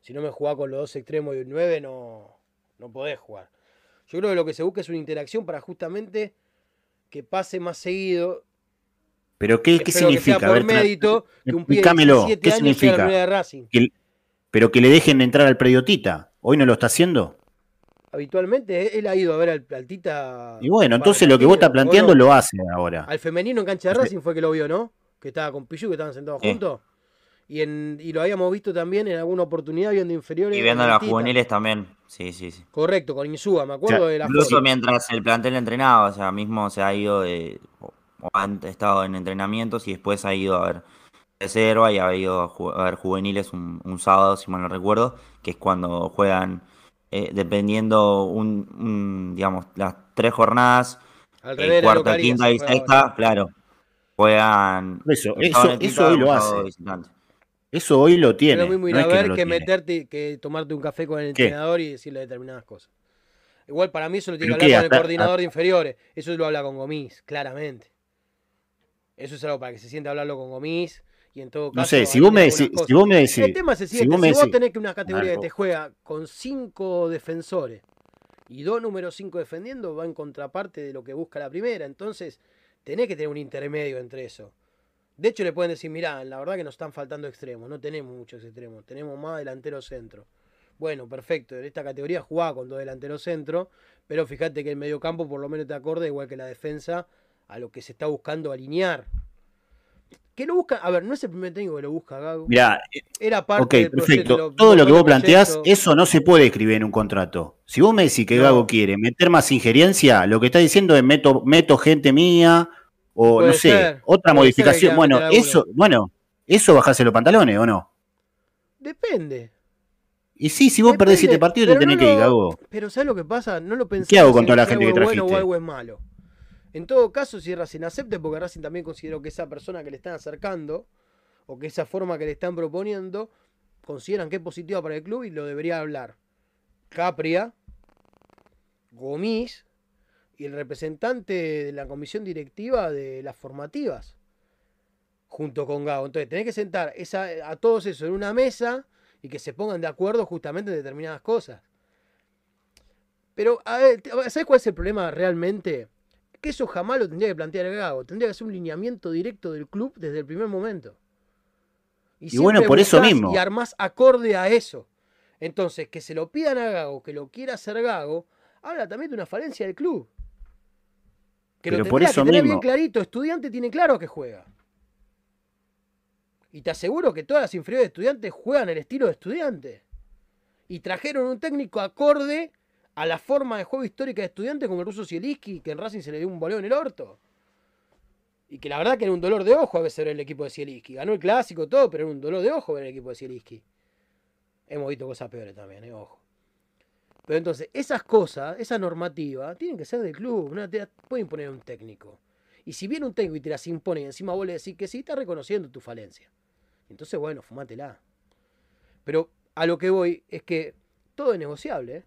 Si no me jugás con los dos extremos y un 9, no, no podés jugar. Yo creo que lo que se busca es una interacción para justamente que pase más seguido. Pero ¿qué, ¿qué significa? Que por mérito que un pibe de 17 ¿qué significa? De Racing. Que, pero que le dejen entrar al predio Tita. ¿Hoy no lo está haciendo? Habitualmente él ha ido a ver al, Tita. Y bueno, entonces lo que vos estás planteando lo hace ahora. Al femenino en cancha de Racing fue que lo vio, ¿no? Que estaba con Pichu, que estaban sentados juntos. Y, en, y lo habíamos visto también en alguna oportunidad viendo inferiores. Y viendo a las juveniles también. Sí, sí, sí. Correcto, con Insúa, me acuerdo de la Incluso mientras el plantel entrenaba, o sea, mismo se ha ido de, o ha estado en entrenamientos y después ha ido a ver reserva y ha ido a, ver juveniles un, sábado, si mal no recuerdo, que es cuando juegan, eh, dependiendo un, digamos, las tres jornadas, eh, cuarta, quinta y sexta, claro, juegan. Eso, eso, eso hoy lo hace. Eso hoy lo tiene. Pero muy, no ver que, meterte, que tomarte un café con el entrenador y decirle determinadas cosas. Igual para mí eso lo tiene que hablar con el coordinador de inferiores. Eso lo habla con Gomis, claramente. Eso es algo para que se siente hablarlo con Gomis. Y en todo caso. No sé, si vos, me decís, si vos me decís. El tema es el siguiente: si, vos, tenés que una categoría que te juega con cinco defensores y dos números cinco defendiendo, va en contraparte de lo que busca la primera. Entonces, tenés que tener un intermedio entre eso. De hecho, le pueden decir, mirá, la verdad que nos están faltando extremos, no tenemos muchos extremos, tenemos más delantero centro. Bueno, perfecto, en esta categoría jugaba con dos delanteros centro, pero fíjate que el mediocampo por lo menos te acorde, igual que la defensa, a lo que se está buscando alinear. ¿Qué lo busca? A ver, no es el primer técnico que lo busca, Gago. Mirá, era parte ok, perfecto. Todo lo que vos planteás, eso no se puede escribir en un contrato. Si vos me decís que Gago quiere meter más injerencia, lo que está diciendo es meto, meto gente mía, o no sé, otra modificación. Bueno, eso, bueno, eso bajase los pantalones, ¿o no? Depende. Y sí, si vos perdés siete partidos, te tenés que ir, Gago. Pero ¿sabes lo que pasa? No lo pensé. ¿Qué hago con toda la gente que trajiste? Bueno o algo es malo. En todo caso, si Racing acepte, porque Racing también considero que esa persona que le están acercando, o que esa forma que le están proponiendo, consideran que es positiva para el club y lo debería hablar. Capria, Gomis y el representante de la comisión directiva de las formativas, junto con Gago. Entonces, tenés que sentar a todos eso en una mesa y que se pongan de acuerdo justamente en determinadas cosas. Pero, ¿sabes cuál es el problema realmente? Que eso jamás lo tendría que plantear Gago. Tendría que ser un lineamiento directo del club desde el primer momento. Y, bueno, por eso mismo. Y armás acorde a eso. Entonces, que se lo pidan a Gago, que lo quiera hacer Gago, habla también de una falencia del club. Que lo por eso que tener bien clarito. Estudiante tiene claro que juega. Y te aseguro que todas las inferiores de estudiantes juegan el estilo de estudiante. Y trajeron un técnico acorde a la forma de juego histórica de estudiantes como el ruso Sieliski, que en Racing se le dio un boleo en el orto. Y que la verdad que era un dolor de ojo a veces ver el equipo de Sieliski. Ganó el clásico, todo, pero era un dolor de ojo ver el equipo de Sieliski. Hemos visto cosas peores también, eh, ojo. Pero entonces, esas cosas, esa normativa, tienen que ser del club. No te puede imponer un técnico. Y si viene un técnico y te las impone y encima vos le decís que sí, está reconociendo tu falencia. Entonces, bueno, fumátela. Pero a lo que voy es que todo es negociable. ¿eh?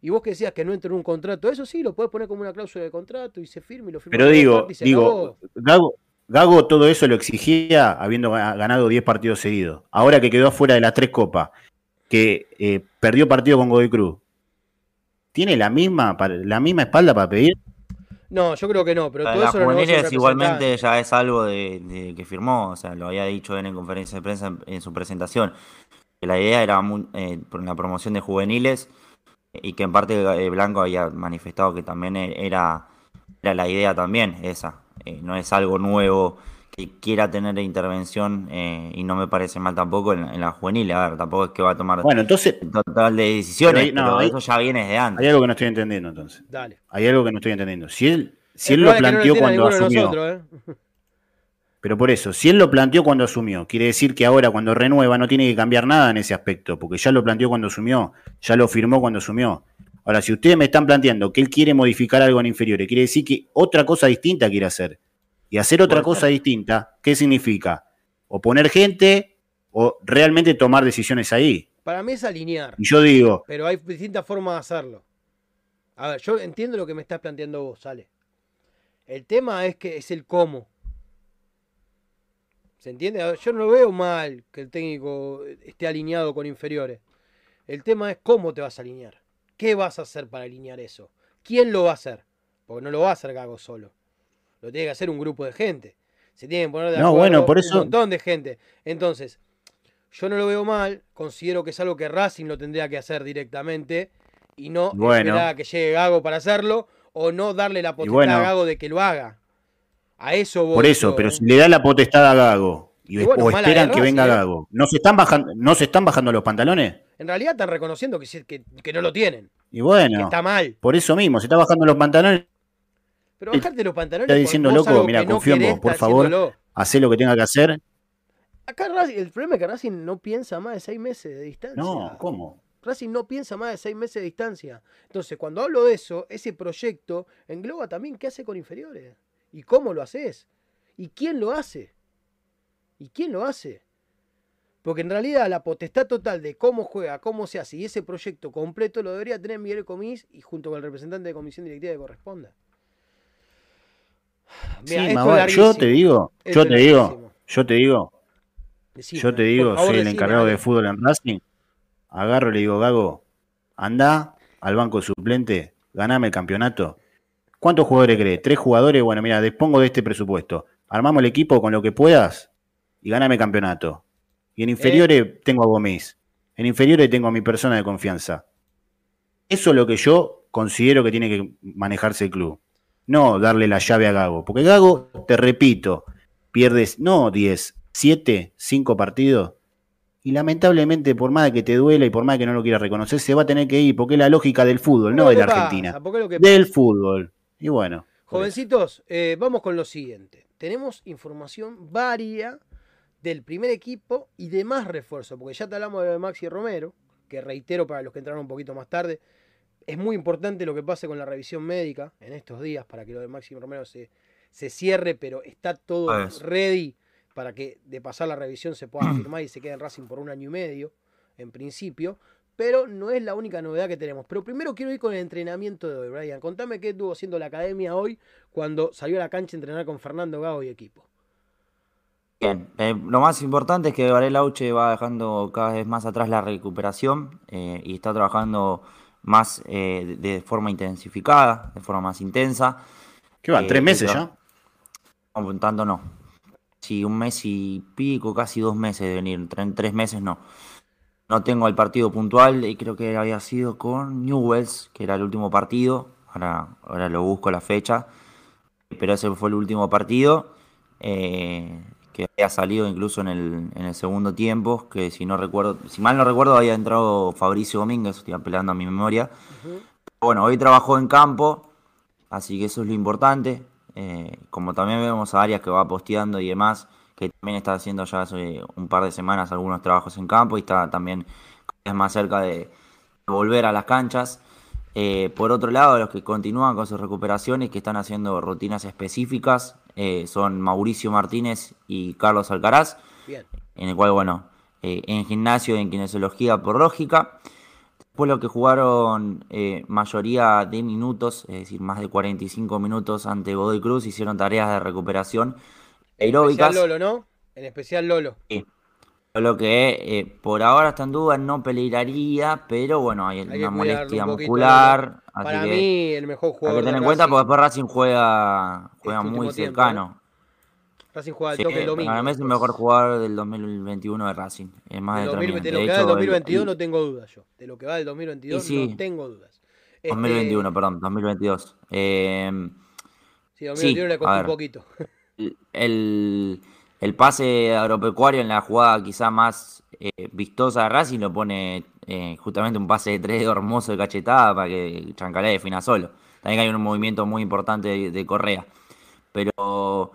Y vos que decías que no entra en un contrato, eso sí, lo puedes poner como una cláusula de contrato y se firma y lo firma. Pero digo, digo, Gago, Gago todo eso lo exigía habiendo ganado 10 partidos seguidos. Ahora que quedó afuera de las tres copas, que eh, perdió partido con Godoy Cruz, ¿Tiene la misma, la misma espalda para pedir? No, yo creo que no, pero todo eso igualmente ya es algo de, que firmó, o sea, lo había dicho en, conferencia de prensa en, su presentación. Que la idea era eh, la promoción de juveniles y que en parte eh, Blanco había manifestado que también era, era la idea también esa. Eh, no es algo nuevo que quiera tener intervención eh, y no me parece mal tampoco en, la juvenil. A ver, tampoco es que va a tomar bueno, entonces, total de decisiones, pero, eso ya viene de antes. Hay algo que no estoy entendiendo entonces. Dale. Hay algo que no estoy entendiendo. Si él, si él lo planteó cuando asumió. ¿eh? Pero por eso, si él lo planteó cuando asumió, quiere decir que ahora cuando renueva no tiene que cambiar nada en ese aspecto, porque ya lo planteó cuando asumió, ya lo firmó cuando asumió. Ahora, si ustedes me están planteando que él quiere modificar algo en inferiores, quiere decir que otra cosa distinta quiere hacer. Y hacer otra cosa distinta, ¿qué significa? O poner gente o realmente tomar decisiones ahí. Para mí es alinear. Y yo digo. Pero hay distintas formas de hacerlo. A ver, yo entiendo lo que me estás planteando vos, sale. El tema es que es el cómo. ¿Se entiende? yo no veo mal que el técnico esté alineado con inferiores. El tema es cómo te vas a alinear. ¿Qué vas a hacer para alinear eso? ¿Quién lo va a hacer? Porque no lo va a hacer Gago solo lo tiene que hacer un grupo de gente. Se tiene que poner de acuerdo bueno, por eso... un montón de gente. Entonces, Yo no lo veo mal, considero que es algo que Racing lo tendría que hacer directamente y no esperar a que llegue Gago para hacerlo o no darle la potestad a Gago de que lo haga. A eso voy Por eso, pero ¿eh? si le da la potestad a Gago y, o esperan que venga ¿eh? Gago, ¿no se, están bajando, ¿no se están bajando los pantalones? En realidad están reconociendo que, que, que no lo tienen. Y bueno, está mal. Por eso mismo, se está bajando los pantalones. Pero bajarte los pantalones. Está diciendo, loco, mira, confío en vos, por favor, hacé lo que tenga que hacer. Acá el problema es que Racing no piensa más de seis meses de distancia. No, ¿cómo? Racing no piensa más de seis meses de distancia. Entonces, cuando hablo de eso, ese proyecto engloba también qué hace con inferiores. ¿Y cómo lo haces? ¿Y quién lo hace? ¿Y quién lo hace? Porque en realidad la potestad total de cómo juega, cómo se hace y ese proyecto completo lo debería tener Miguel Comis y junto con el representante de comisión directiva que corresponda. yo te digo, yo te digo, yo te digo, yo te digo, soy el encargado de fútbol en Racing. Agarro y le digo, Gago, anda al banco suplente, ganame el campeonato. ¿Cuántos jugadores crees? ¿Tres jugadores? Bueno, mira, dispongo de este presupuesto. Armamos el equipo con lo que puedas y ganame campeonato. Y en inferiores eh. tengo a Gómez. En inferiores tengo a mi persona de confianza. Eso es lo que yo considero que tiene que manejarse el club. No darle la llave a Gago. Porque Gago, te repito, pierdes no 10, 7, 5 partidos. Y lamentablemente, por más que te duela y por más que no lo quieras reconocer, se va a tener que ir, porque es la lógica del fútbol, no de la Argentina. Del fútbol. Y bueno. Jovencitos, eh, vamos con lo siguiente. Tenemos información varia del primer equipo y de más refuerzo, porque ya te hablamos de Maxi Romero, que reitero para los que entraron un poquito más tarde, es muy importante lo que pase con la revisión médica en estos días para que lo de Maxi Romero se, se cierre, pero está todo ready para que de pasar la revisión se pueda <clears throat> firmar y se quede en Racing por un año y medio, en principio. Pero no es la única novedad que tenemos. Pero primero quiero ir con el entrenamiento de hoy, Brian. Contame qué estuvo haciendo la academia hoy cuando salió a la cancha a entrenar con Fernando Gago y equipo. Bien, eh, lo más importante es que Varela Auche va dejando cada vez más atrás la recuperación eh, y está trabajando más eh, de forma intensificada, de forma más intensa. ¿Qué van? ¿Tres meses ya? Tanto no. Sí, un mes y pico, casi dos meses de venir. En tres meses no. No tengo el partido puntual y creo que había sido con Newells, que era el último partido. Ahora, ahora lo busco la fecha. Pero ese fue el último partido. Eh, que había salido incluso en el, en el segundo tiempo, que si no recuerdo, si mal no recuerdo, había entrado Fabricio Domínguez, estoy apelando a mi memoria. Bueno, hoy trabajó en campo, así que eso es lo importante. Eh, como también vemos a Arias que va posteando y demás, que también está haciendo ya hace un par de semanas algunos trabajos en campo y está también es más cerca de volver a las canchas. Eh, por otro lado, los que continúan con sus recuperaciones, que están haciendo rutinas específicas, eh, son Mauricio Martínez y Carlos Alcaraz, en el cual, bueno, eh, en gimnasio y en kinesiología por lógica. Después lo que jugaron mayoría de minutos, es decir, más de 45 minutos ante Godoy Cruz, hicieron tareas de recuperación aeróbicas. En especial Lolo, ¿no? En especial Lolo. Sí. Lo que por ahora está en duda, no pelearía, pero bueno, hay, una molestia muscular. Para mí, el mejor jugador. Hay que tener en cuenta porque después Racing juega, juega este muy cercano. Racing juega el toque el domingo. Para mí es el mejor jugador del 2021 de Racing. Es más de, 2020, de lo que va del 2022 no tengo dudas yo. De lo que va del 2022 no tengo dudas. 2021, este, perdón, 2022. Eh, sí, 2021 le costó un poquito. El, el pase agropecuario en la jugada quizá más eh, vistosa de Racing lo pone eh, justamente un pase de tres hermoso de cachetada para que Chancalé defina solo. También hay un movimiento muy importante de, Correa. Pero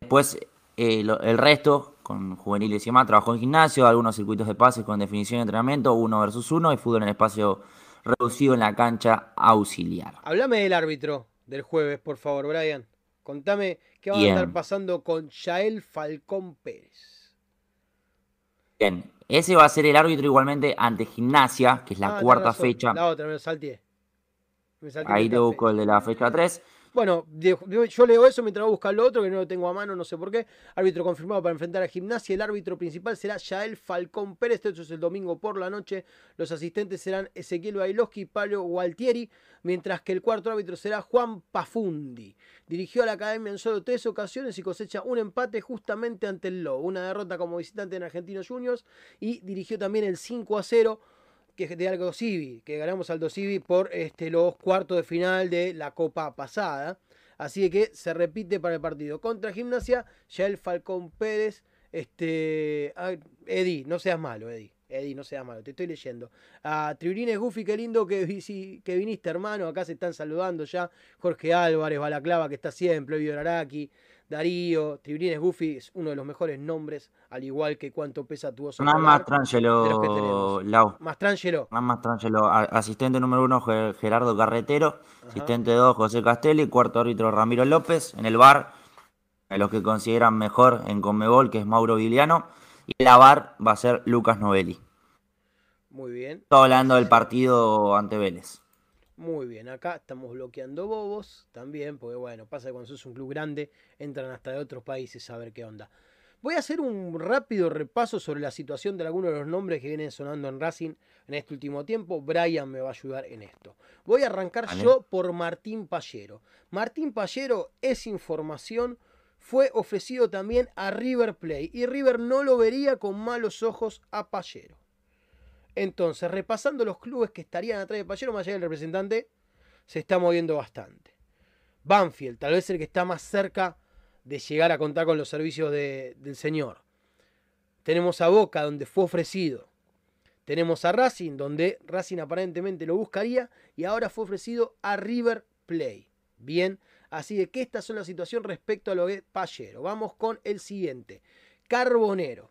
después eh, el resto, con juveniles y demás, trabajó en gimnasio, algunos circuitos de pases con definición de entrenamiento, uno versus uno, y fútbol en espacio reducido en la cancha auxiliar. Háblame del árbitro del jueves, por favor, Brian. Contame qué va a estar pasando con Yael Falcón Pérez. Bien, ese va a ser el árbitro igualmente ante Gimnasia, que es la ah, cuarta fecha. La otra, me salté. Ahí te busco el de la fecha 3. Bueno, yo leo eso mientras voy a buscar lo otro, que no lo tengo a mano, no sé por qué. Árbitro confirmado para enfrentar a Gimnasia. El árbitro principal será Yael Falcón Pérez. Esto es el domingo por la noche. Los asistentes serán Ezequiel Bailoski y Pablo Gualtieri. Mientras que el cuarto árbitro será Juan Pafundi. Dirigió a la academia en solo tres ocasiones y cosecha un empate justamente ante el Lobo. Una derrota como visitante en Argentinos Juniors. Y dirigió también el 5 a 0 que de Aldo Civi, que ganamos Aldo Civi por este, los cuartos de final de la Copa pasada. Así que se repite para el partido contra Gimnasia, ya el Falcón Pérez, este, Eddie, no seas malo, Eddie. Eddie, no seas malo, te estoy leyendo. A Triurines Gufi, qué lindo que, que viniste, hermano. Acá se están saludando ya. Jorge Álvarez, Balaclava, que está siempre, Evio Araki. Darío, Tribrines Goofy es uno de los mejores nombres, al igual que cuánto pesa tu oso. Más Mastrangelo, Lau. Mastrangelo. Más Mastrangelo, asistente número uno Gerardo Carretero, asistente dos José Castelli, cuarto árbitro Ramiro López, en el bar, en los que consideran mejor en Conmebol, que es Mauro Viliano, y en la bar va a ser Lucas Novelli. Muy bien. Estoy hablando del partido ante Vélez. Muy bien, acá estamos bloqueando bobos también, porque bueno, pasa que cuando sos un club grande entran hasta de otros países a ver qué onda. Voy a hacer un rápido repaso sobre la situación de algunos de los nombres que vienen sonando en Racing en este último tiempo. Brian me va a ayudar en esto. Voy a arrancar yo por Martín Pallero. Martín Pallero es información, fue ofrecido también a River Play y River no lo vería con malos ojos a Pallero. Entonces, repasando los clubes que estarían atrás de Pallero, más allá del representante, se está moviendo bastante. Banfield, tal vez el que está más cerca de llegar a contar con los servicios del señor. Tenemos a Boca, donde fue ofrecido. Tenemos a Racing, donde Racing aparentemente lo buscaría. Y ahora fue ofrecido a River Play. Bien, así de que esta es la situación respecto a lo de Pallero. Vamos con el siguiente. Carbonero.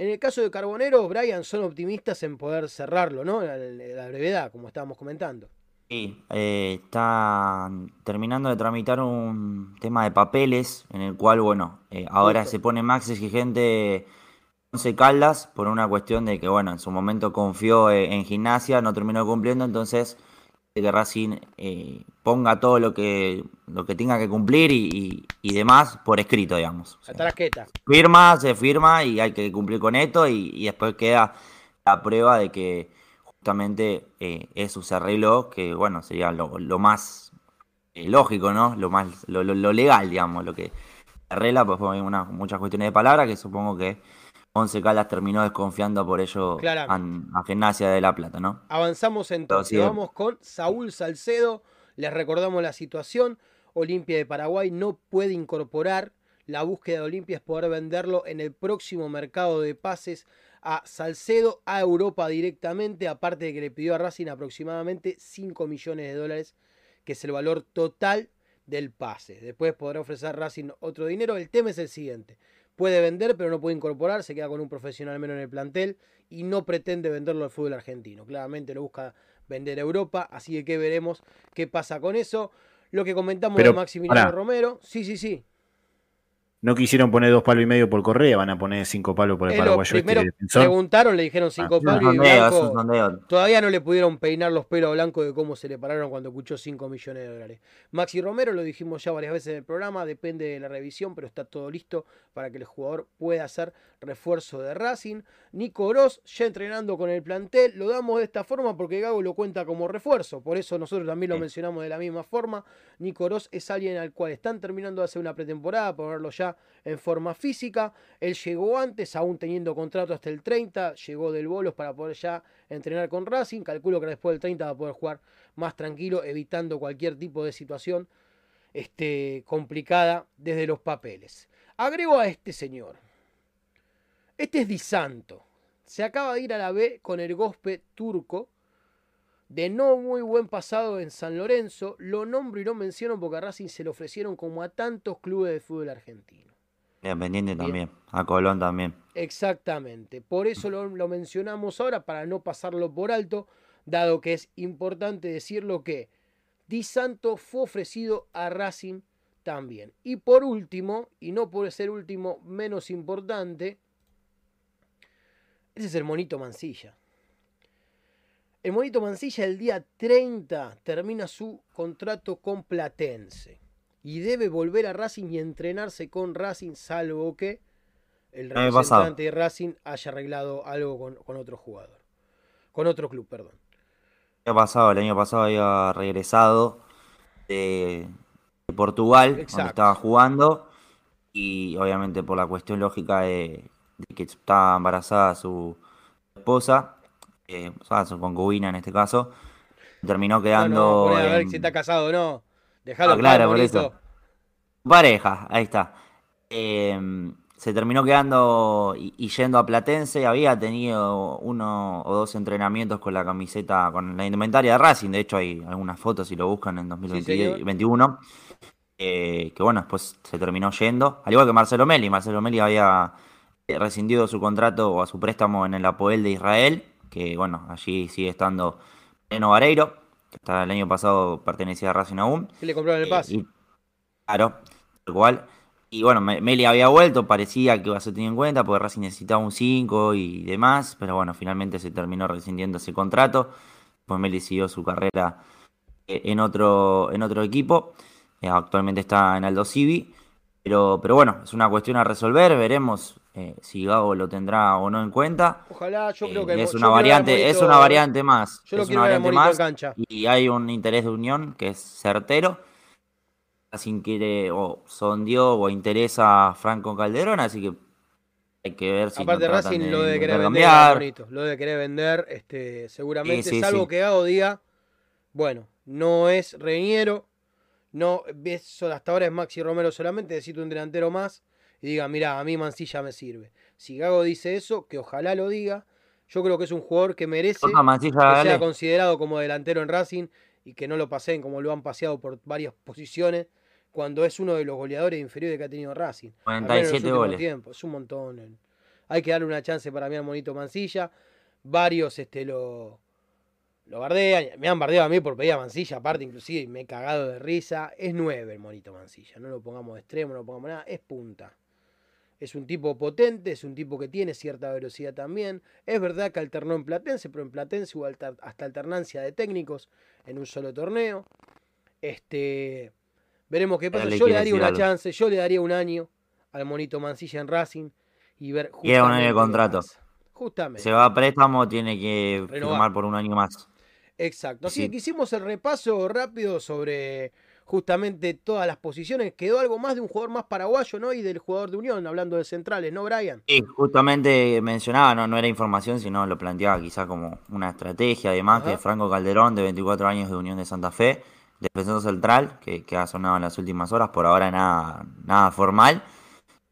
En el caso de Carbonero, Brian, son optimistas en poder cerrarlo, ¿no? La, la brevedad, como estábamos comentando. Sí, eh, está terminando de tramitar un tema de papeles en el cual, bueno, eh, ahora se pone más exigente Once Caldas por una cuestión de que, bueno, en su momento confió en, en gimnasia, no terminó cumpliendo, entonces que Racing eh, ponga todo lo que, lo que tenga que cumplir y, demás por escrito, digamos. La Firma, se firma y hay que cumplir con esto y, después queda la prueba de que justamente eh, eso se arregló, que bueno, sería lo, más eh, lógico, ¿no? Lo más, lo, legal, digamos, lo que arregla, pues hay una, muchas cuestiones de palabra que supongo que Once Caldas terminó desconfiando por ello a, a, Gimnasia de La Plata, ¿no? Avanzamos entonces, vamos con Saúl Salcedo, les recordamos la situación, Olimpia de Paraguay no puede incorporar, la búsqueda de Olimpia es poder venderlo en el próximo mercado de pases a Salcedo, a Europa directamente, aparte de que le pidió a Racing aproximadamente 5 millones de dólares, que es el valor total del pase. Después podrá ofrecer Racing otro dinero. El tema es el siguiente puede vender, pero no puede incorporar, se queda con un profesional menos en el plantel y no pretende venderlo al fútbol argentino. Claramente lo busca vender a Europa, así que veremos qué pasa con eso. Lo que comentamos de Maximiliano Romero, sí, sí, sí. No quisieron poner dos palos y medio por Correa, van a poner cinco palos por el paraguayo. Este primero preguntaron, le dijeron cinco ah, palos y Blanco, todavía no le pudieron peinar los pelos a Blanco de cómo se le pararon cuando escuchó 5 millones de dólares. Maxi Romero, lo dijimos ya varias veces en el programa, depende de la revisión, pero está todo listo para que el jugador pueda hacer refuerzo de Racing. Nico Gross ya entrenando con el plantel, lo damos de esta forma porque Gago lo cuenta como refuerzo, por eso nosotros también lo mencionamos de la misma forma. Nico Gross es alguien al cual están terminando de hacer una pretemporada, ponerlo ya en forma física. Él llegó antes, aún teniendo contrato hasta el 30, llegó del Bolos para poder ya entrenar con Racing. Calculo que después del 30 va a poder jugar más tranquilo, evitando cualquier tipo de situación este, complicada desde los papeles. Agrego a este señor. Este es Di Santo. Se acaba de ir a la B con el Gospe turco de no muy buen pasado en San Lorenzo, lo nombro y lo menciono porque a Racing se lo ofrecieron como a tantos clubes de fútbol argentino. Independiente también, a Colón también. Exactamente, por eso lo, lo, mencionamos ahora para no pasarlo por alto, dado que es importante decirlo que Di Santo fue ofrecido a Racing también. Y por último, y no por ser último menos importante, ese es el monito Mancilla. El Monito Mancilla el día 30 termina su contrato con Platense. y debe volver a Racing y entrenarse con Racing, salvo que el representante de Racing haya arreglado algo con, otro jugador. Con otro club, perdón. El año pasado, el año pasado había regresado de, Portugal, donde estaba jugando, y obviamente por la cuestión lógica de, que estaba embarazada su esposa, eh, su concubina en este caso, terminó quedando. a ver si está casado o no. Dejalo ah, claro, por eso. Pareja, ahí está. Em, se terminó quedando y, yendo a Platense. Había tenido uno o dos entrenamientos con la camiseta, con la indumentaria de Racing. De hecho, hay algunas fotos si lo buscan en 2021. Eh, que bueno, después se terminó yendo. Al igual que Marcelo Meli. Marcelo Meli había eh, rescindido su contrato o a su préstamo en el Apoel de Israel. Que bueno, allí sigue estando Eno Vareiro. Que hasta el año pasado pertenecía a Racing aún. Y le compraron el eh, pase. claro, igual. Y bueno, Meli había vuelto, parecía que iba a ser tenido en cuenta, porque Racing necesitaba un 5 y demás, pero bueno, finalmente se terminó rescindiendo ese contrato. Pues Meli siguió su carrera eh, en otro, en otro equipo. Eh, actualmente está en Aldo Civi. Pero, pero bueno, es una cuestión a resolver. Veremos eh, si Gago lo tendrá o no en cuenta. Ojalá, yo creo que es una variante, es una variante más. Yo es una variante más. Y hay un interés de unión que es certero sin quiere o sondió o interesa a Franco Calderón, así que hay que ver si aparte Racing lo de querer vender lo de querer vender este seguramente salvo que Gago diga bueno no es Reñero no eso hasta ahora es Maxi Romero solamente necesito un delantero más y diga mira a mí Mancilla me sirve si Gago dice eso que ojalá lo diga yo creo que es un jugador que merece que sea considerado como delantero en Racing y que no lo pasen como lo han paseado por varias posiciones cuando es uno de los goleadores inferiores que ha tenido Racing. 47 goles. Es un montón. Hay que darle una chance para mí al Monito Mancilla. Varios este, lo, lo bardean. Me han bardeado a mí por pedir a Mancilla, aparte, inclusive, me he cagado de risa. Es nueve el Monito Mancilla. No lo pongamos de extremo, no lo pongamos nada. Es punta. Es un tipo potente, es un tipo que tiene cierta velocidad también. Es verdad que alternó en Platense, pero en Platense hubo hasta alternancia de técnicos en un solo torneo. Este, Veremos qué pasa. Yo le daría una chance, yo le daría un año al monito Mancilla en Racing y ver. Quiere un año de contrato. Justamente. Se va a préstamo, tiene que firmar por un año más. Exacto. Así que hicimos el repaso rápido sobre justamente todas las posiciones. Quedó algo más de un jugador más paraguayo, ¿no? Y del jugador de Unión, hablando de centrales, ¿no, Brian? Sí, justamente mencionaba, no, no era información, sino lo planteaba quizá como una estrategia, además, que Franco Calderón, de 24 años de Unión de Santa Fe, defensor central, que, que, ha sonado en las últimas horas, por ahora nada, nada formal.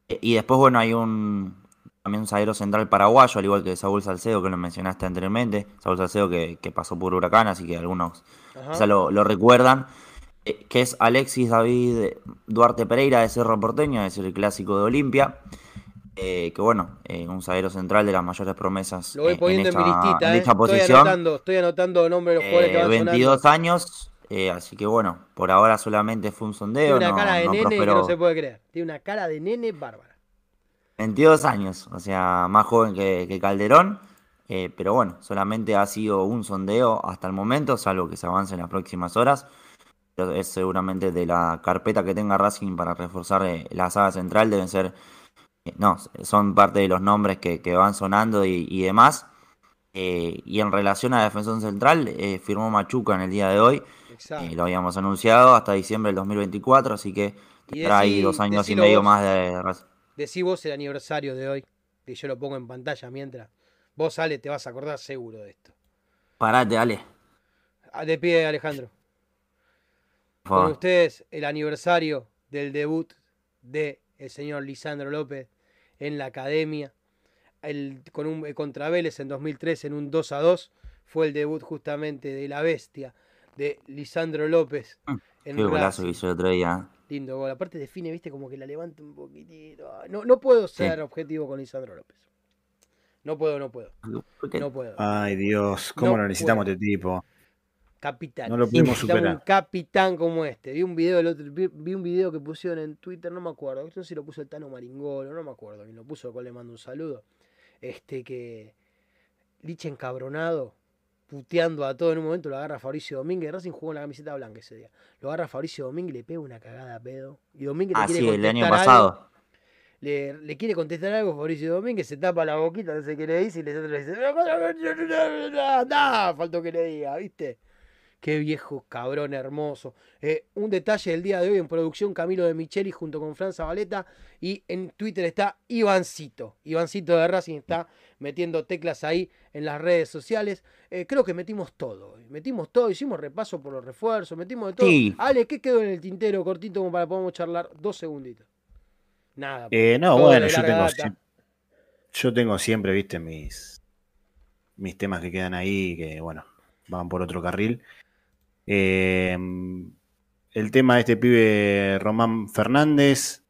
Y después, bueno, hay un también un zaguero central paraguayo, al igual que Saúl Salcedo, que lo mencionaste anteriormente. Saúl Salcedo que, que pasó por Huracán, así que algunos lo, lo, recuerdan. Eh, que es Alexis David Duarte Pereira de Cerro Porteño, es el clásico de Olimpia. Eh, que bueno, eh, un zaguero central de las mayores promesas. Lo voy poniendo en, mi listita, en posición. Estoy anotando, estoy anotando nombres de los jugadores que van 22 años, eh, así que bueno, por ahora solamente fue un sondeo. Tiene una cara de nene que no se puede creer. Tiene una cara de nene bárbara. 22 años, o sea, más joven que, Calderón. Eh, pero bueno, solamente ha sido un sondeo hasta el momento, salvo que se avance en las próximas horas. Es seguramente de la carpeta que tenga Racing para reforzar eh, la saga central. Deben ser, no, son parte de los nombres que, van sonando y, demás. y en relación a la defensa central, firmó Machuca en el día de hoy. Y lo habíamos anunciado hasta diciembre del 2024, así que trae dos años y medio más de Decí vos el aniversario de hoy, que yo lo pongo en pantalla mientras. Vos, Ale, te vas a acordar seguro de esto. Parate, Ale. Ah, de pie, Alejandro. Con ustedes el aniversario del debut de el señor Lisandro López en la academia. El, con un contra Vélez en 2003 en un 2 a 2 fue el debut justamente de la bestia de Lisandro López. Mm, en Qué golazo que hizo el otro día. Lindo gol. Aparte define, viste, como que la levanta un poquitito. No, no puedo ser objetivo con Lisandro López. No puedo, no puedo. No puedo. Ay, Dios, ¿cómo lo necesitamos este tipo? Capitán. No lo pudimos superar. Un capitán como este. Vi un video el otro, vi, un video que pusieron en Twitter, no me acuerdo. No sé si lo puso el Tano Maringolo, no me acuerdo. Y lo puso, cual le mando un saludo. Este que. Liche encabronado puteando a todo en un momento, lo agarra Fabricio Domínguez. Racing jugó en la camiseta blanca ese día. Lo agarra Fabricio Domínguez y le pega una cagada a pedo. Y Domínguez ah, le quiere sí, el año pasado. le, quiere contestar algo Fabricio Domínguez, se tapa la boquita, no sé qué le dice, y le dice, nada, faltó que le diga, ¿viste? Qué viejo cabrón hermoso. Eh, un detalle del día de hoy en producción, Camilo de Micheli junto con Fran Zabaleta. Y en Twitter está Ivancito. Ivancito de Racing está metiendo teclas ahí en las redes sociales. Eh, creo que metimos todo. Metimos todo, hicimos repaso por los refuerzos, metimos de todo. Ale, ¿qué quedó en el tintero cortito como para podamos charlar dos segunditos? Nada. Eh, no, bueno, yo tengo, yo tengo siempre, viste, mis, mis temas que quedan ahí, que bueno, van por otro carril. Em, el tema de este pibe Román Fernández,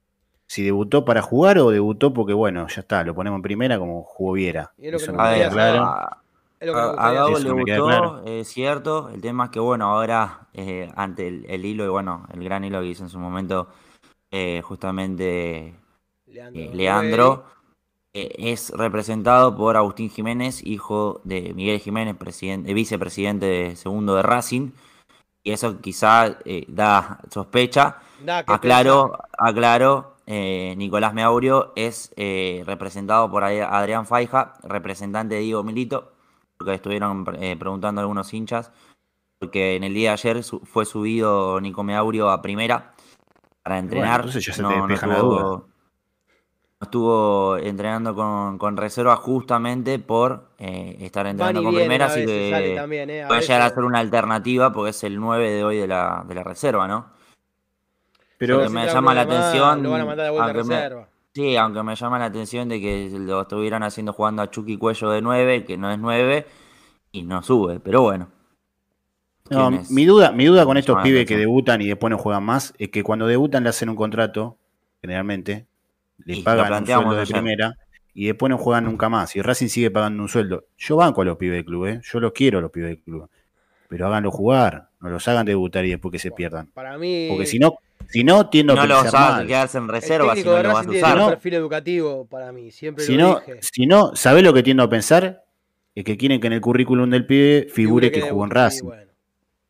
si debutó para jugar o debutó porque, bueno, ya está, lo ponemos en primera como jugó Viera. Eso no queda claro. A, a le gustó, es cierto. El tema es que, bueno, ahora, eh, ante el, hilo, y bueno, el gran hilo que hizo en su momento, eh, justamente Leandro, eh, es representado por Agustín Jiménez, hijo de Miguel Jiménez, presidente, vicepresidente segundo de Racing y eso quizá eh, da sospecha. aclaro, aclaro, eh, Nicolás Meaurio es eh, representado por Adrián Faija, representante de Diego Milito, porque estuvieron preguntando algunos hinchas, porque en el día de ayer fue subido Nico Meaurio a primera para entrenar. entonces ya se no, te la duda estuvo entrenando con, reserva justamente por eh, estar entrenando con primera, así que eh, puede llegar a ser una alternativa porque es el 9 de hoy de la, de la reserva, ¿no? Pero me llama la atención. sí, aunque me llama la atención de que lo estuvieran haciendo jugando a Chucky Cuello de 9, que no es 9, y no sube, pero bueno. mi duda, mi duda con estos pibes que debutan y después no juegan más es que cuando debutan le hacen un contrato, generalmente, le pagan un sueldo de primera y después no juegan nunca más. Y Racing sigue pagando un sueldo. Yo banco a los pibes del club, ¿eh? yo los quiero a los pibes del club. Pero háganlo jugar, no los hagan debutar y después que se pierdan. Para mí. Porque si no, si no tiendo no los hagan quedarse en reserva si no lo vas a usar. un perfil educativo para mí, siempre si lo no, Si no, ¿sabés lo que tiendo a pensar? Es que quieren que en el currículum del pibe figure, que, jugó en Racing.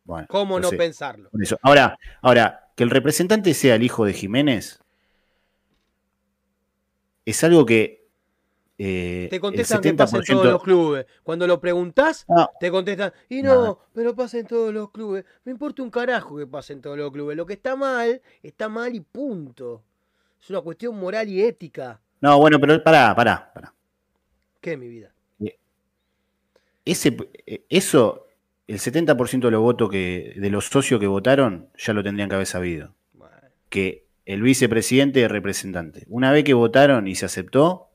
Bueno. ¿Cómo no pensarlo? Ahora, ahora, que el representante sea el hijo de Jiménez, es algo que. Eh, te contestan que pasa en todos los clubes. Cuando lo preguntás, te contestan, y no, pero pasa en todos los clubes. Me importa un carajo que pase en todos los clubes. Lo que está mal, está mal y punto. Es una cuestión moral y ética. No, bueno, pero pará, pará, pará. ¿Qué, mi vida? Eh, ese, eh, eso, el 70% de los votos que, de los socios que votaron, ya lo tendrían que haber sabido. Que el vicepresidente y el representante. Una vez que votaron y se aceptó,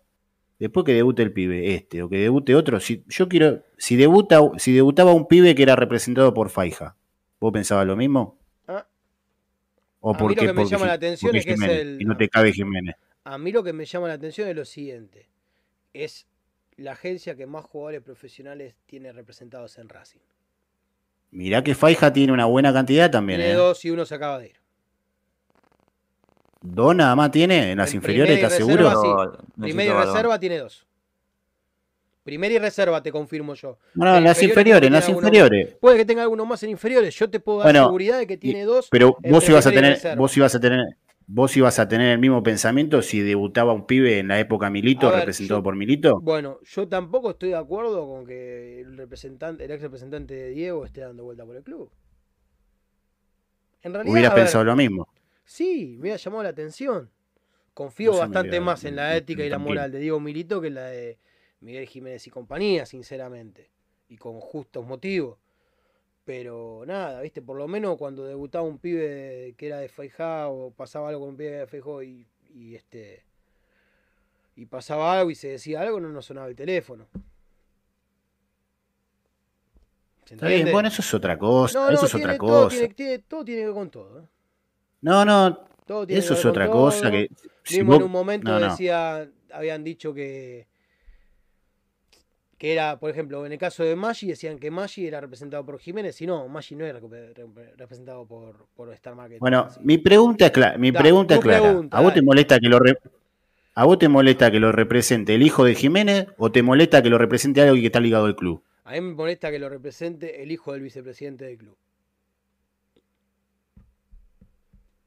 después que debute el pibe este o que debute otro, si yo quiero, si debuta, si debutaba un pibe que era representado por Faija, ¿vos pensabas lo mismo? Ah. ¿O a mí lo que me llama la atención es que es el. Y no te cabe Jiménez. A mí lo que me llama la atención es lo siguiente: es la agencia que más jugadores profesionales tiene representados en Racing. Mirá que Faija tiene una buena cantidad también. Tiene ¿eh? dos y uno se acaba de ir. ¿Dos nada más tiene en las inferiores, ¿estás seguro? Primera y reserva tiene dos. Primera y reserva, te confirmo yo. No, en las inferiores, en las inferiores. puede que tenga alguno más en inferiores. Yo te puedo dar seguridad de que tiene dos. Pero vos ibas a tener, vos ibas a tener, vos ibas a tener el mismo pensamiento si debutaba un pibe en la época Milito, representado por Milito. Bueno, yo tampoco estoy de acuerdo con que el representante, el ex representante de Diego esté dando vuelta por el club. En realidad, Hubieras pensado lo mismo. Sí, me ha llamado la atención. Confío bastante más en la ética y la moral de Diego Milito que la de Miguel Jiménez y compañía, sinceramente. Y con justos motivos. Pero nada, viste, por lo menos cuando debutaba un pibe que era de Feijá o pasaba algo con un pibe de Feijó y, y este y pasaba algo y se decía algo, no nos sonaba el teléfono. Está bien, bueno, eso es otra cosa. eso es otra cosa. todo tiene que ver con todo. ¿eh? No, no. eso es otra cosa que. Mismo en un momento decía, habían dicho que que era, por ejemplo, en el caso de Maggi decían que Maggi era representado por Jiménez y no, Maggi no era representado por, por Star Market. Bueno, mi pregunta es clara, mi pregunta es clara. ¿A vos te molesta que lo ¿A vos te molesta que lo represente el hijo de Jiménez o te molesta que lo represente alguien que está ligado al club? A mí me molesta que lo represente el hijo del vicepresidente del club.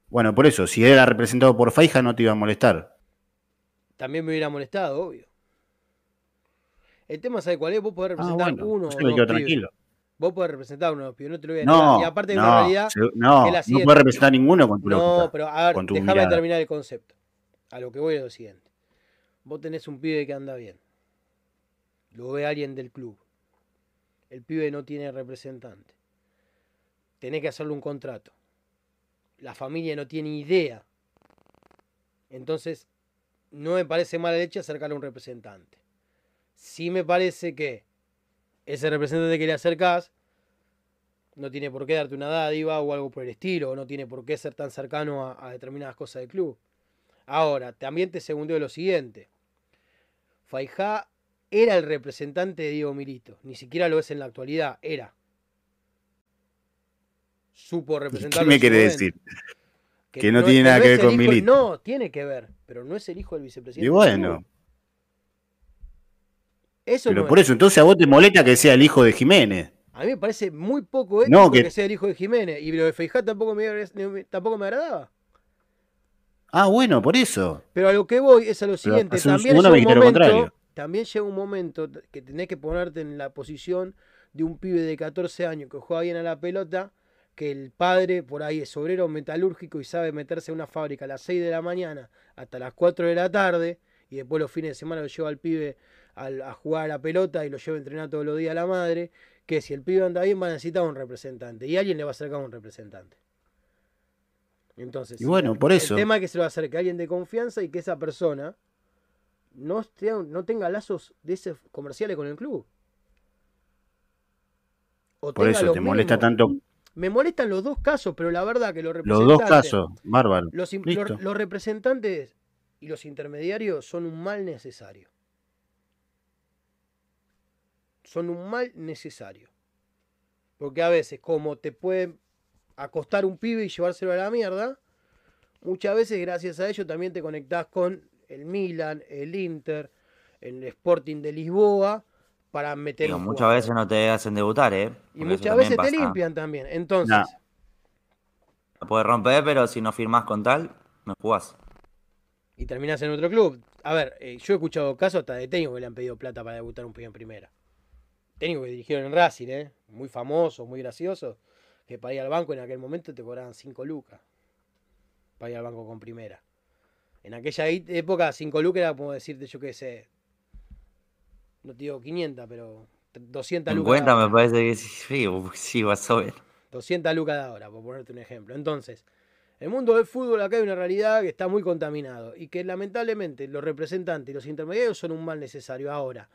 Bueno, por eso, si era representado por Faija no te iba a molestar. También me hubiera molestado, obvio. El tema, ¿sabe cuál es? Vos podés ah, representar uno. o dos tranquilo. Vos podés representar uno, pero no te lo voy a no, Y aparte de la realidad. No, no puedes representar ninguno con tu No, pero a ver, déjame terminar el concepto. A lo que voy es lo siguiente. Vos tenés un pibe que anda bien. Lo ve alguien del club. El pibe no tiene representante. Tenés que hacerle un contrato. La familia no tiene idea. Entonces, no me parece mala leche acercarle a un representante. Sí me parece que ese representante que le acercás no tiene por qué darte una dádiva o algo por el estilo, o no tiene por qué ser tan cercano a, determinadas cosas del club. Ahora, también te segundeo lo siguiente. Faijá era el representante de Diego Milito, ni siquiera lo es en la actualidad, era. Supo representar. ¿Qué me quiere decir? Que, no, tiene nada que ver con Milito. No, tiene que ver, pero no es el hijo del vicepresidente. Y bueno. Pero por eso, entonces a vos te molesta que sea el hijo de Jiménez. A mí me parece muy poco ético que... sea el hijo de Jiménez. Y lo de Feijá tampoco me, tampoco me agradaba. Ah, bueno, por eso. Pero a lo que voy es a lo siguiente. También llega, un momento, también llega un momento que tenés que ponerte en la posición de un pibe de 14 años que juega bien a la pelota, que el padre por ahí es obrero metalúrgico y sabe meterse en una fábrica a las 6 de la mañana hasta las 4 de la tarde y después los fines de semana lo lleva al pibe a jugar a la pelota y lo lleva a entrenar todos los días a la madre, que si el pibe anda bien va a necesitar un representante y alguien le va a acercar un representante. Entonces, bueno, por eso. el tema es que se lo va a acercar alguien de confianza y que esa persona no, no tenga lazos de ese comerciales con el club. por eso te molesta tanto. Me molestan los dos casos, pero la verdad que los representantes. Los dos casos, bárbaro. los representantes y los intermediarios son un mal necesario son un mal necesario. Porque a veces, como te puede acostar un pibe y llevárselo a la mierda, muchas veces gracias a ello también te conectás con el Milan, el Inter, el Sporting de Lisboa para meter. muchas veces no te hacen debutar, ¿eh? y muchas veces te limpian también. Entonces. No. puedes romper, pero si no firmás con tal, no jugás. Y terminás en otro club. A ver, eh, yo he escuchado casos hasta de técnicos que le han pedido plata para debutar un pibe en primera técnicos que dirigieron en Racing, ¿eh? muy famosos, muy graciosos, que para ir al banco en aquel momento te cobraban 5 lucas para ir al banco con primera. En aquella época 5 lucas era como decirte, yo qué sé, no te digo 500, pero 200 lucas. 50 me parece que sí, sí, vas a ver. 200 lucas de ahora, por ponerte un ejemplo. Entonces, el mundo del fútbol acá hay una realidad que está muy contaminado y que lamentablemente los representantes y los intermediarios son un mal necesario ahora.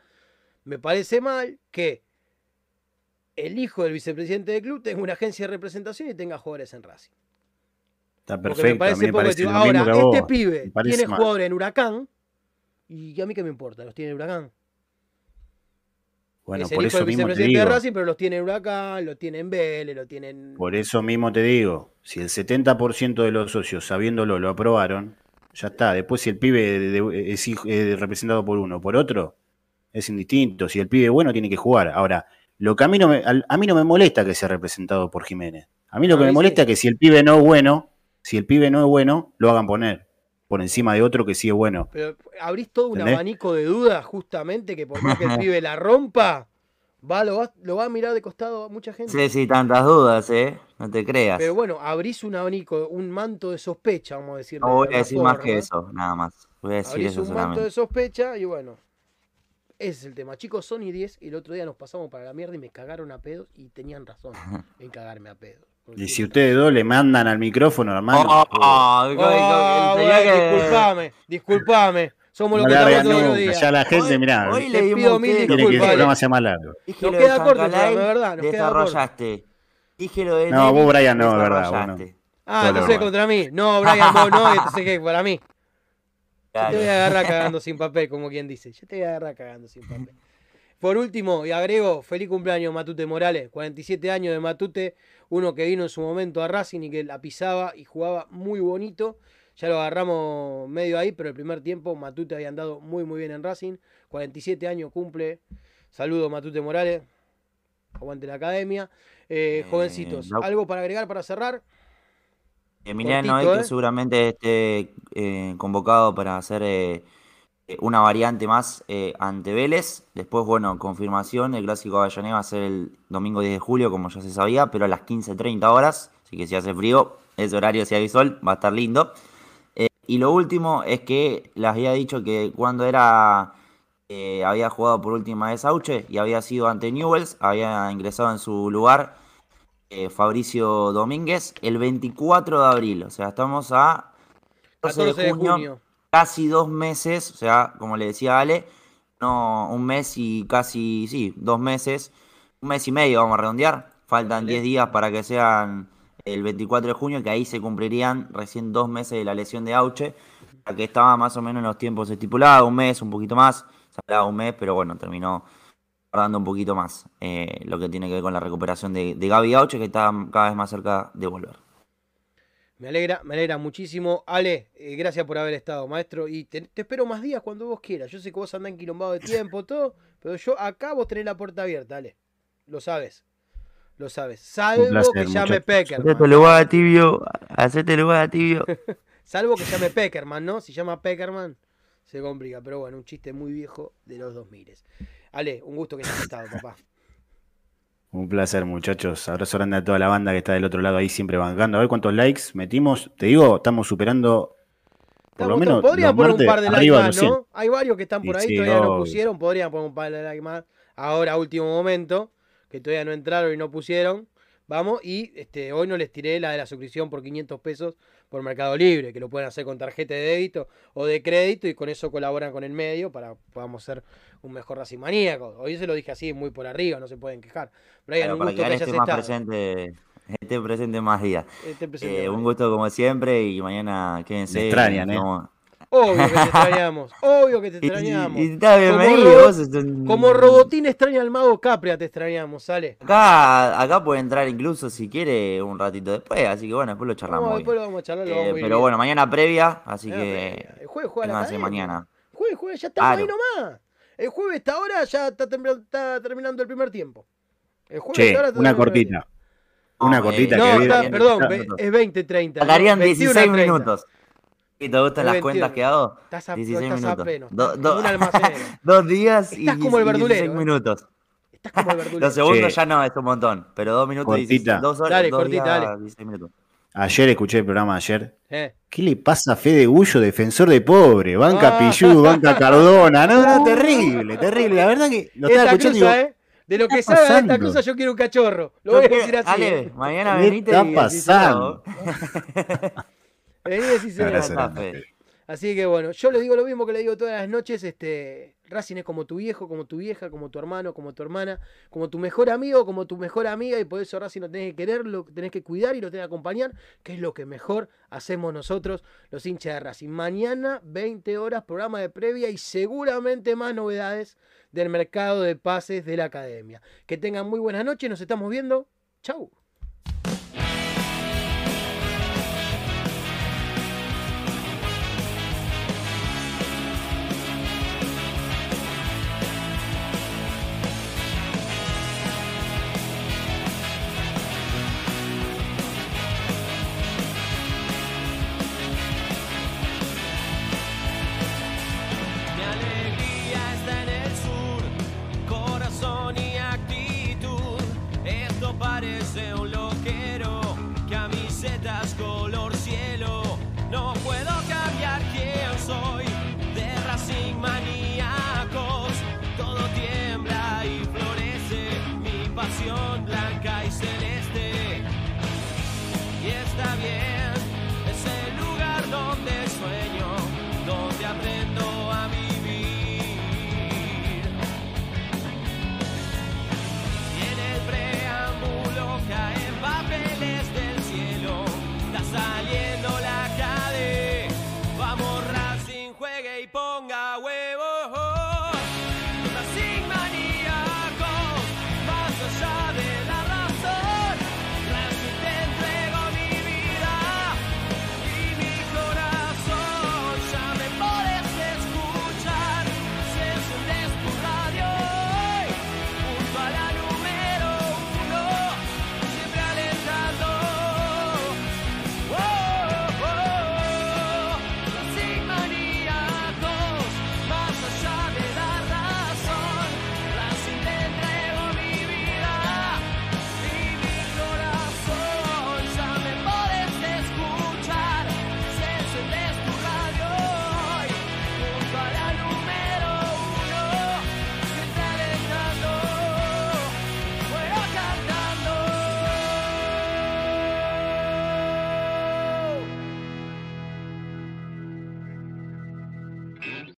Me parece mal que el hijo del vicepresidente del club tenga una agencia de representación y tenga jugadores en Racing. Está perfecto. Me parece, Ahora, este pibe tiene jugadores en Huracán y a mí qué me importa, los tiene en Huracán. Bueno, por eso mismo te digo. De Racing, pero los tiene en Huracán, los tiene en Vélez, los tiene en... Por eso mismo te digo, si el 70% de los socios, sabiéndolo, lo aprobaron, ya está. Después si el pibe es representado por uno o por otro, es indistinto. Si el pibe es bueno, tiene que jugar. Ahora, lo que a mí no me, a, mí no me molesta que sea representado por Jiménez. A mí lo que me molesta es que si el pibe no es bueno, si el pibe no es bueno, lo hagan poner por encima de otro que sí es bueno. Pero abrís todo un abanico de dudas justamente que por más que el <laughs> pibe la rompa, va, lo, va, a mirar de costado a mucha gente. Sí, sí, tantas dudas, ¿eh? No te creas. Pero bueno, abrís un abanico, un manto de sospecha, vamos a decirlo. No voy a decir más que eso, nada más. Voy a decir abrís eso un manto de sospecha y bueno, ese es el tema. Chicos, Sony 10 y el otro día nos pasamos para la mierda y me cagaron a pedos y tenían razón <laughs> en cagarme a pedos. Y si ustedes dos le mandan al micrófono, hermano. Oh, oh, oh, disculpame, disculpame. Somos los que estamos todos los días. Ya la gente, mirá, hoy le pido mil disculpas. Que el programa sea más largo. Nos queda corto, la verdad. Nos desarrollaste. Dije lo de No, vos, Brian, no, de verdad. Bueno. Ah, entonces contra mí. No, Brian, vos no, <laughs> entonces que para mí. Yo te voy a agarrar cagando <laughs> sin papel, como quien dice. Yo te voy a agarrar cagando sin papel. Por último, y agrego, feliz cumpleaños Matute Morales, 47 años de Matute, uno que vino en su momento a Racing y que la pisaba y jugaba muy bonito. Ya lo agarramos medio ahí, pero el primer tiempo Matute había andado muy muy bien en Racing. 47 años cumple. Saludos Matute Morales. aguante la academia. Eh, jovencitos, ¿algo para agregar para cerrar? Emiliano que ¿eh? seguramente esté eh, convocado para hacer una variante más ante Vélez. Después, bueno, confirmación, el clásico de Avellaneda va a ser el domingo 10 de julio, como ya se sabía, pero a las 15.30 horas. Así que si hace frío, ese horario, si hay sol, va a estar lindo. y lo último es que les había dicho que cuando era había jugado por última vez Auche y había sido ante Newells, había ingresado en su lugar eh, Fabricio Domínguez el 24 de abril. O sea, estamos a 14 de junio, casi dos meses, o sea, como le decía Ale, no, un mes y casi, sí, dos meses, un mes y medio vamos a redondear. Faltan 10 días para que sean el 24 de junio, que ahí se cumplirían recién dos meses de la lesión de Auche, que estaba más o menos en los tiempos estipulados, un mes, un poquito más se hablaba un mes, pero bueno, terminó tardando un poquito más eh, lo que tiene que ver con la recuperación de, de Gaby Gauche, que está cada vez más cerca de volver. Me alegra, me alegra muchísimo. Ale, eh, gracias por haber estado, maestro. Y te, espero más días cuando vos quieras. Yo sé que vos andás enquilombado de <laughs> tiempo, todo, pero yo acá vos tenés la puerta abierta, Ale. Lo sabes. Lo sabes. <laughs> Salvo que llame Peckerman. Hacete lugar a tibio. Hacete lugar a tibio. Salvo que llame Peckerman, ¿no? Si llama Peckerman se complica. Pero bueno, un chiste muy viejo de los 2000. Ale, un gusto que hayas estado, papá. Un placer, muchachos. Abrazo grande a toda la banda que está del otro lado ahí siempre bancando. A ver cuántos likes metimos. Te digo, estamos superando. Por lo menos. Podrían poner un par de likes más, ¿no? Hay varios que están por ahí, todavía no pusieron. Podrían poner un par de likes más. Ahora, último momento, que todavía no entraron y no pusieron. Vamos, y este, hoy no les tiré la de la suscripción por 500 pesos por Mercado Libre, que lo pueden hacer con tarjeta de débito o de crédito y con eso colaboran con el medio para podamos ser un mejor Racing maníaco. Hoy se lo dije así muy por arriba, no se pueden quejar. Brian, un gusto que, esté más presente, esté presente más días. Eh, un gusto como siempre y mañana quédense. Me extrañan, ¿eh? Obvio que te <laughs> extrañamos, obvio que te extrañamos. Y, está bienvenido. Como, Robotín extraña al mago Capria, te extrañamos, sale. Acá, acá puede entrar incluso si quiere un ratito después, así que bueno, después lo charlamos. No, después lo vamos a charlar, lo eh, Pero bueno, mañana previa, así que. El jueves juega la mañana. Jueves, jueves, ya estamos ahí nomás. El jueves esta hora ya está, está, terminando el primer tiempo. El jueves che, ahora una cortita. Una cortita no, que está, perdón, es 20-30. Estarían 16 minutos. ¿Y te gustan las cuentas que hago? Estás a, 16 minutos. <laughs> dos días y, como el 16 ¿eh? minutos. Estás como el verdulero. Los segundos ya no, es un montón. Pero dos minutos y dos horas, dale, dos cortita, días, dale. 16 minutos. Ayer escuché el programa ayer. Eh. ¿Qué le pasa a Fede Gullo, defensor de pobre? Banca ah. banca <laughs> Cardona. No, no, terrible, terrible. La verdad que lo estaba escuchando. Cruza, eh. De lo que sabe de esta cosa, yo quiero un cachorro. Lo voy a decir así. Ale, eh. mañana venite. ¿Qué está pasando? <laughs> Así que bueno, yo le digo lo mismo que le digo todas las noches, este, Racing es como tu viejo, como tu vieja, como tu hermano, como tu hermana, como tu mejor amigo, como tu mejor amiga, y por eso Racing lo tenés que querer, lo tenés que cuidar y lo tenés que acompañar, que es lo que mejor hacemos nosotros, los hinchas de Racing. Mañana, 20 horas, programa de previa y seguramente más novedades del mercado de pases de la academia. Que tengan muy buenas noches, nos estamos viendo. Chau.